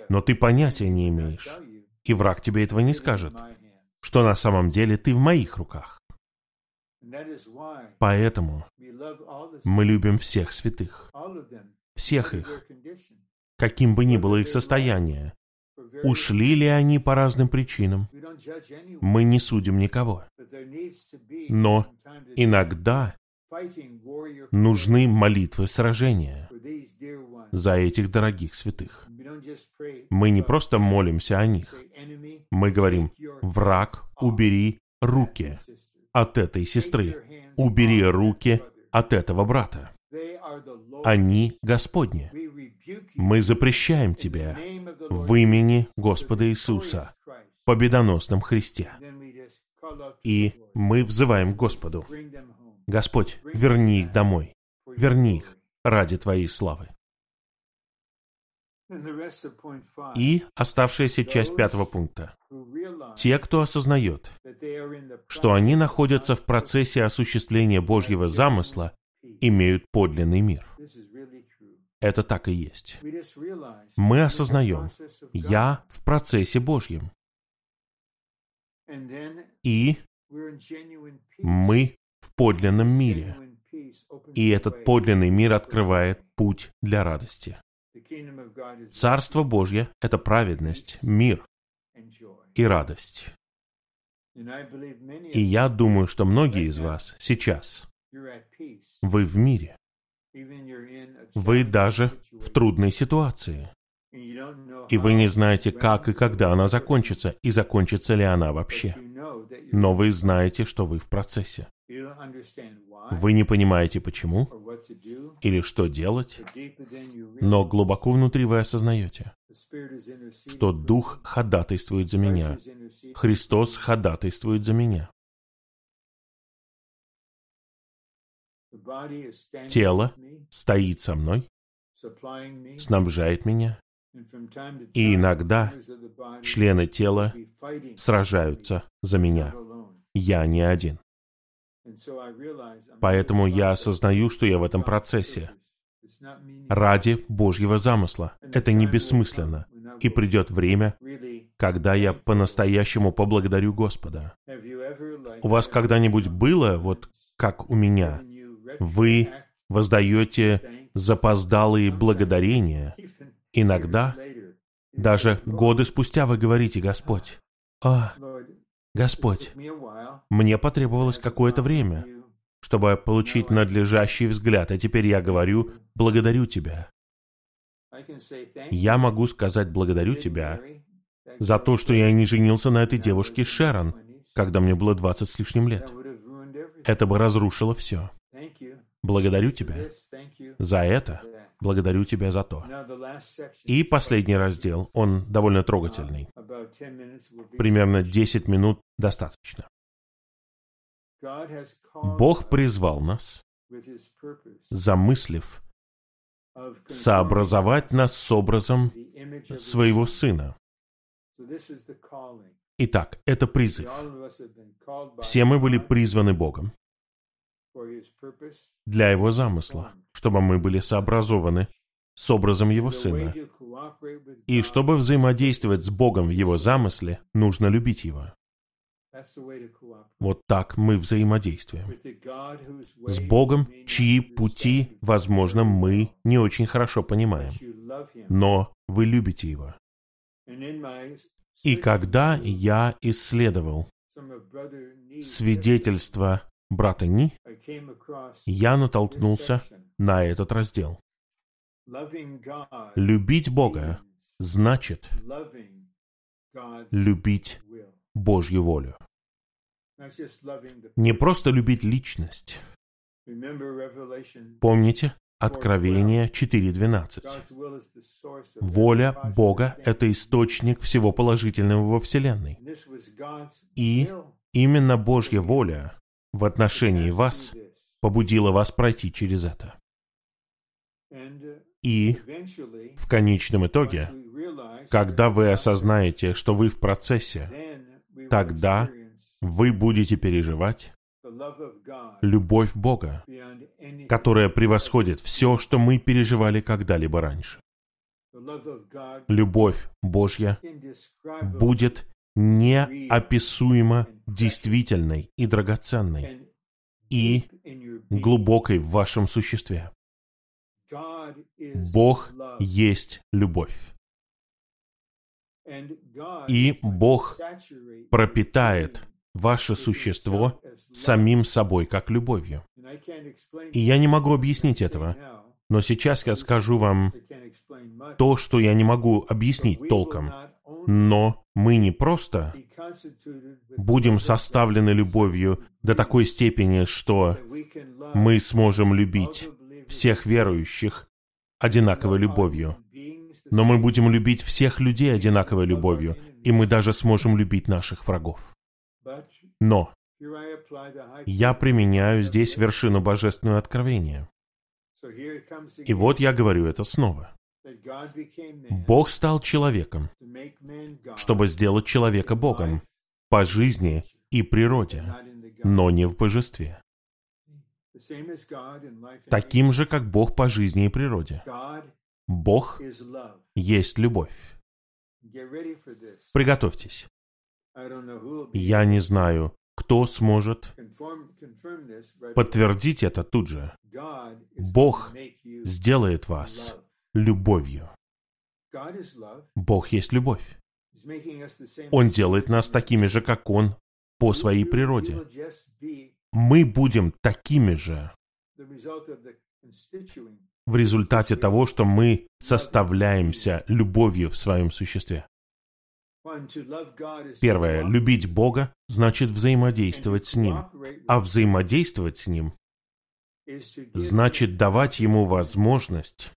но ты понятия не имеешь. И враг тебе этого не скажет, что на самом деле ты в моих руках. Поэтому мы любим всех святых, всех их, каким бы ни было их состояние. Ушли ли они по разным причинам? Мы не судим никого. Но иногда нужны молитвы сражения за этих дорогих святых. Мы не просто молимся о них. Мы говорим, враг, убери руки от этой сестры, убери руки от этого брата. Они Господни. Мы запрещаем тебя в имени Господа Иисуса, победоносном Христе. И мы взываем к Господу. Господь, верни их домой. Верни их ради Твоей славы. И оставшаяся часть пятого пункта. Те, кто осознает, что они находятся в процессе осуществления Божьего замысла, имеют подлинный мир. Это так и есть. Мы осознаем, я в процессе Божьем. И мы в подлинном мире. И этот подлинный мир открывает путь для радости. Царство Божье — это праведность, мир и радость. И я думаю, что многие из вас сейчас, вы в мире. Вы даже в трудной ситуации. И вы не знаете, как и когда она закончится, и закончится ли она вообще. Но вы знаете, что вы в процессе. Вы не понимаете, почему или что делать, но глубоко внутри вы осознаете, что Дух ходатайствует за меня. Христос ходатайствует за меня. Тело стоит со мной, снабжает меня, и иногда члены тела сражаются за меня. Я не один. Поэтому я осознаю, что я в этом процессе. Ради Божьего замысла. Это не бессмысленно. И придет время, когда я по-настоящему поблагодарю Господа. У вас когда-нибудь было, вот как у меня, вы воздаете запоздалые благодарения. Иногда, даже годы спустя вы говорите, Господь, а, Господь, мне потребовалось какое-то время, чтобы получить надлежащий взгляд, а теперь я говорю, благодарю Тебя. Я могу сказать благодарю Тебя за то, что я не женился на этой девушке Шерон, когда мне было 20 с лишним лет. Это бы разрушило все. Благодарю тебя за это. Благодарю тебя за то. И последний раздел, он довольно трогательный. Примерно 10 минут достаточно. Бог призвал нас, замыслив, сообразовать нас с образом своего Сына. Итак, это призыв. Все мы были призваны Богом для Его замысла, чтобы мы были сообразованы с образом Его Сына. И чтобы взаимодействовать с Богом в Его замысле, нужно любить Его. Вот так мы взаимодействуем. С Богом, чьи пути, возможно, мы не очень хорошо понимаем. Но вы любите Его. И когда я исследовал свидетельство брата Ни, я натолкнулся на этот раздел. Любить Бога значит любить Божью волю. Не просто любить личность. Помните Откровение 4.12. Воля Бога — это источник всего положительного во Вселенной. И именно Божья воля в отношении вас побудила вас пройти через это. И в конечном итоге, когда вы осознаете, что вы в процессе, тогда вы будете переживать любовь Бога, которая превосходит все, что мы переживали когда-либо раньше. Любовь Божья будет неописуемо действительной и драгоценной и глубокой в вашем существе. Бог есть любовь. И Бог пропитает ваше существо самим собой, как любовью. И я не могу объяснить этого, но сейчас я скажу вам то, что я не могу объяснить толком. Но мы не просто будем составлены любовью до такой степени, что мы сможем любить всех верующих одинаковой любовью. Но мы будем любить всех людей одинаковой любовью, и мы даже сможем любить наших врагов. Но я применяю здесь вершину божественного откровения. И вот я говорю это снова. Бог стал человеком, чтобы сделать человека Богом по жизни и природе, но не в божестве. Таким же, как Бог по жизни и природе. Бог есть любовь. Приготовьтесь. Я не знаю, кто сможет подтвердить это тут же. Бог сделает вас любовью. Бог есть любовь. Он делает нас такими же, как Он, по своей природе. Мы будем такими же в результате того, что мы составляемся любовью в своем существе. Первое. Любить Бога значит взаимодействовать с Ним. А взаимодействовать с Ним значит давать Ему возможность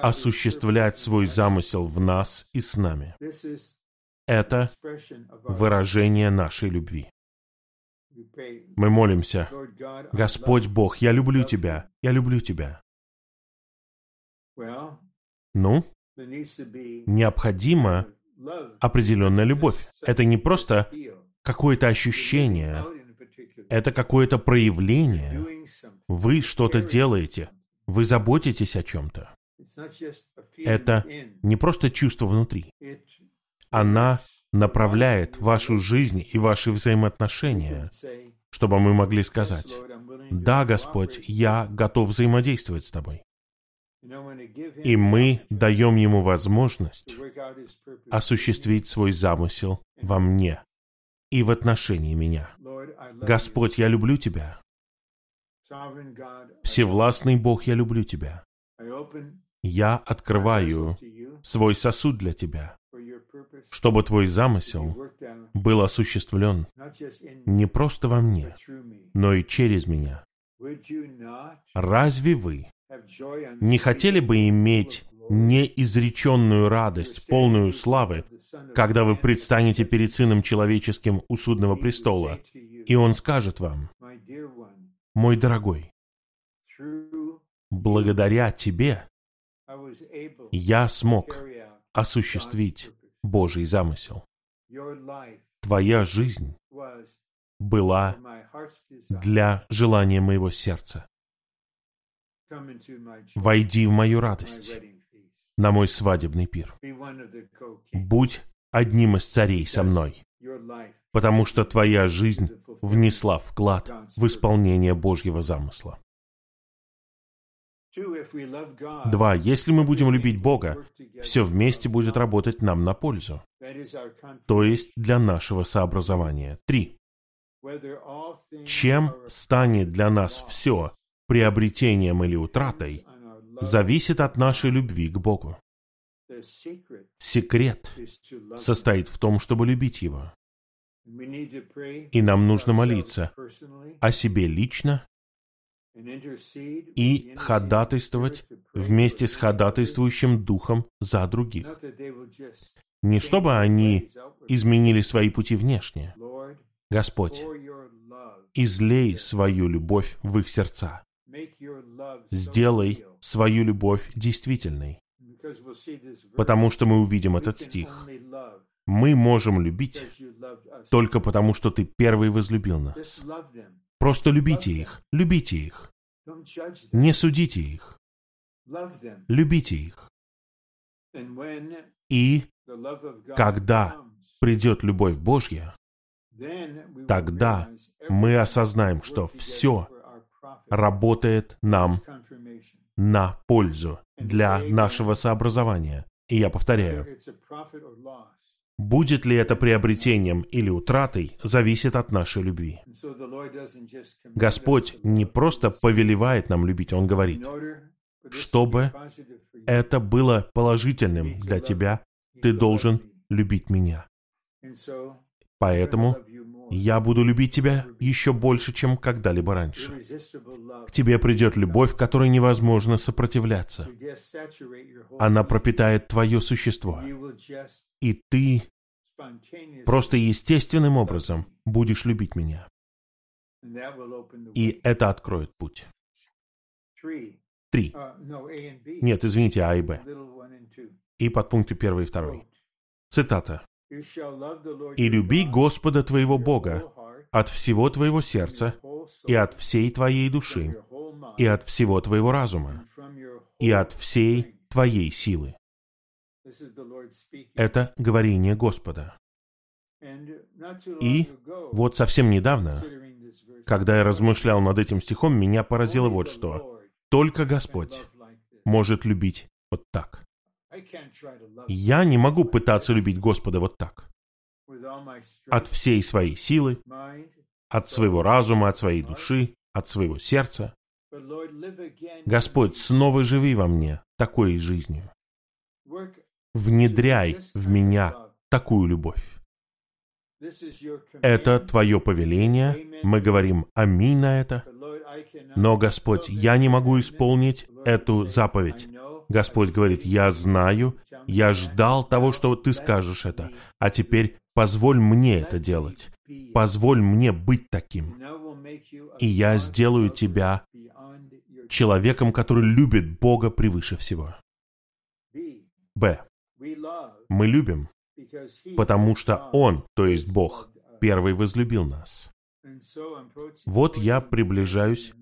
осуществлять свой замысел в нас и с нами. Это выражение нашей любви. Мы молимся, Господь Бог, я люблю Тебя, я люблю Тебя. Ну, необходима определенная любовь. Это не просто какое-то ощущение, это какое-то проявление. Вы что-то делаете, вы заботитесь о чем-то. Это не просто чувство внутри. Она направляет вашу жизнь и ваши взаимоотношения, чтобы мы могли сказать, «Да, Господь, я готов взаимодействовать с Тобой». И мы даем Ему возможность осуществить свой замысел во мне и в отношении меня. Господь, я люблю Тебя. Всевластный Бог, я люблю Тебя. Я открываю свой сосуд для Тебя, чтобы Твой замысел был осуществлен не просто во мне, но и через меня. Разве вы не хотели бы иметь неизреченную радость, полную славы, когда вы предстанете перед Сыном Человеческим у судного престола, и Он скажет вам, «Мой дорогой, благодаря тебе я смог осуществить Божий замысел. Твоя жизнь была для желания моего сердца. Войди в мою радость, на мой свадебный пир. Будь одним из царей со мной, потому что твоя жизнь внесла вклад в исполнение Божьего замысла. Два. Если мы будем любить Бога, все вместе будет работать нам на пользу, то есть для нашего сообразования. Три. Чем станет для нас все приобретением или утратой, зависит от нашей любви к Богу. Секрет состоит в том, чтобы любить Его. И нам нужно молиться о себе лично и ходатайствовать вместе с ходатайствующим духом за других. Не чтобы они изменили свои пути внешне. Господь, излей свою любовь в их сердца. Сделай свою любовь действительной. Потому что мы увидим этот стих. Мы можем любить только потому, что Ты первый возлюбил нас. Просто любите их, любите их. Не судите их. Любите их. И когда придет любовь Божья, тогда мы осознаем, что все работает нам на пользу для нашего сообразования. И я повторяю, Будет ли это приобретением или утратой, зависит от нашей любви. Господь не просто повелевает нам любить, Он говорит, чтобы это было положительным для тебя, ты должен любить меня. Поэтому я буду любить тебя еще больше, чем когда-либо раньше. К тебе придет любовь, которой невозможно сопротивляться. Она пропитает твое существо и ты просто естественным образом будешь любить меня. И это откроет путь. Три. Нет, извините, А и Б. И подпункты первый и второй. Цитата. «И люби Господа твоего Бога от всего твоего сердца, и от всей твоей души, и от всего твоего разума, и от всей твоей силы». Это говорение Господа. И вот совсем недавно, когда я размышлял над этим стихом, меня поразило вот что. Только Господь может любить вот так. Я не могу пытаться любить Господа вот так. От всей своей силы, от своего разума, от своей души, от своего сердца. Господь, снова живи во мне такой жизнью внедряй в меня такую любовь. Это Твое повеление, мы говорим «Аминь» на это. Но, Господь, я не могу исполнить эту заповедь. Господь говорит, я знаю, я ждал того, что Ты скажешь это, а теперь позволь мне это делать. Позволь мне быть таким. И я сделаю тебя человеком, который любит Бога превыше всего. Б. Мы любим, потому что Он, то есть Бог, первый возлюбил нас. Вот я приближаюсь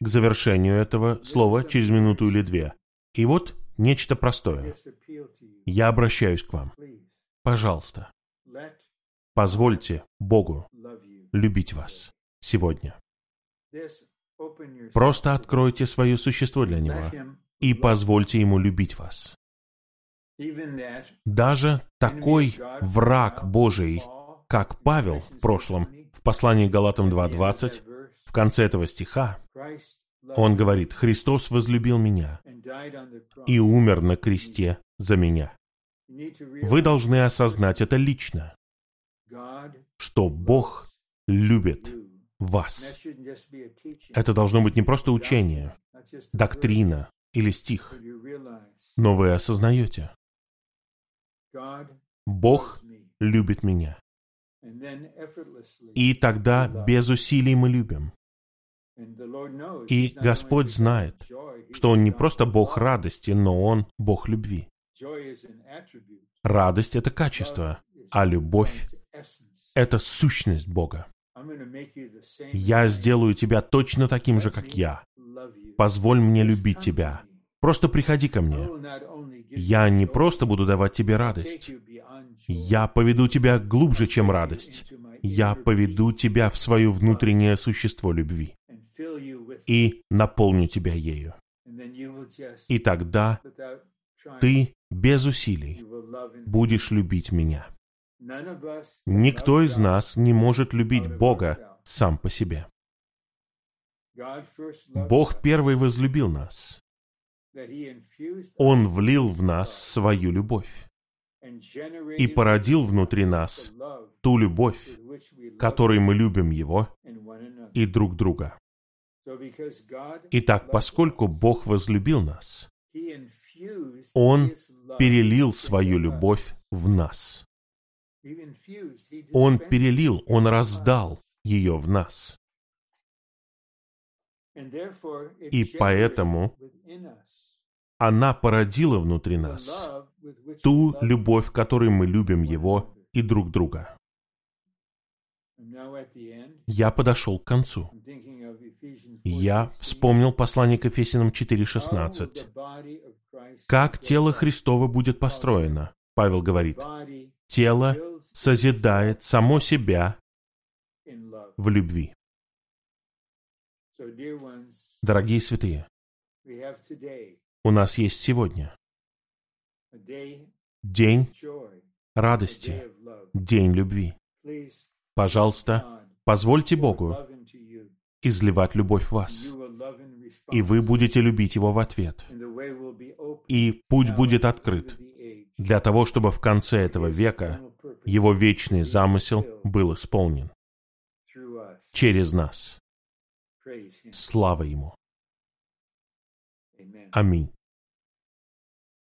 к завершению этого слова через минуту или две. И вот нечто простое. Я обращаюсь к вам. Пожалуйста, позвольте Богу любить вас сегодня. Просто откройте свое существо для Него и позвольте Ему любить вас. Даже такой враг Божий, как Павел в прошлом, в послании Галатам 2.20, в конце этого стиха, он говорит, «Христос возлюбил меня и умер на кресте за меня». Вы должны осознать это лично, что Бог любит вас. Это должно быть не просто учение, доктрина или стих, но вы осознаете, Бог любит меня. И тогда без усилий мы любим. И Господь знает, что Он не просто Бог радости, но Он Бог любви. Радость — это качество, а любовь — это сущность Бога. Я сделаю тебя точно таким же, как я. Позволь мне любить тебя. Просто приходи ко мне. Я не просто буду давать тебе радость. Я поведу тебя глубже, чем радость. Я поведу тебя в свое внутреннее существо любви и наполню тебя ею. И тогда ты без усилий будешь любить меня. Никто из нас не может любить Бога сам по себе. Бог первый возлюбил нас. Он влил в нас свою любовь и породил внутри нас ту любовь, которой мы любим Его и друг друга. Итак, поскольку Бог возлюбил нас, Он перелил свою любовь в нас. Он перелил, Он раздал ее в нас. И поэтому она породила внутри нас ту любовь, которой мы любим Его и друг друга. Я подошел к концу. Я вспомнил послание к Ефесиным 4.16. Как тело Христово будет построено? Павел говорит, тело созидает само себя в любви. Дорогие святые, у нас есть сегодня день радости, день любви. Пожалуйста, позвольте Богу изливать любовь в вас, и вы будете любить Его в ответ. И путь будет открыт. для того, чтобы в конце этого века Его вечный замысел был исполнен через нас. Слава Ему. Аминь.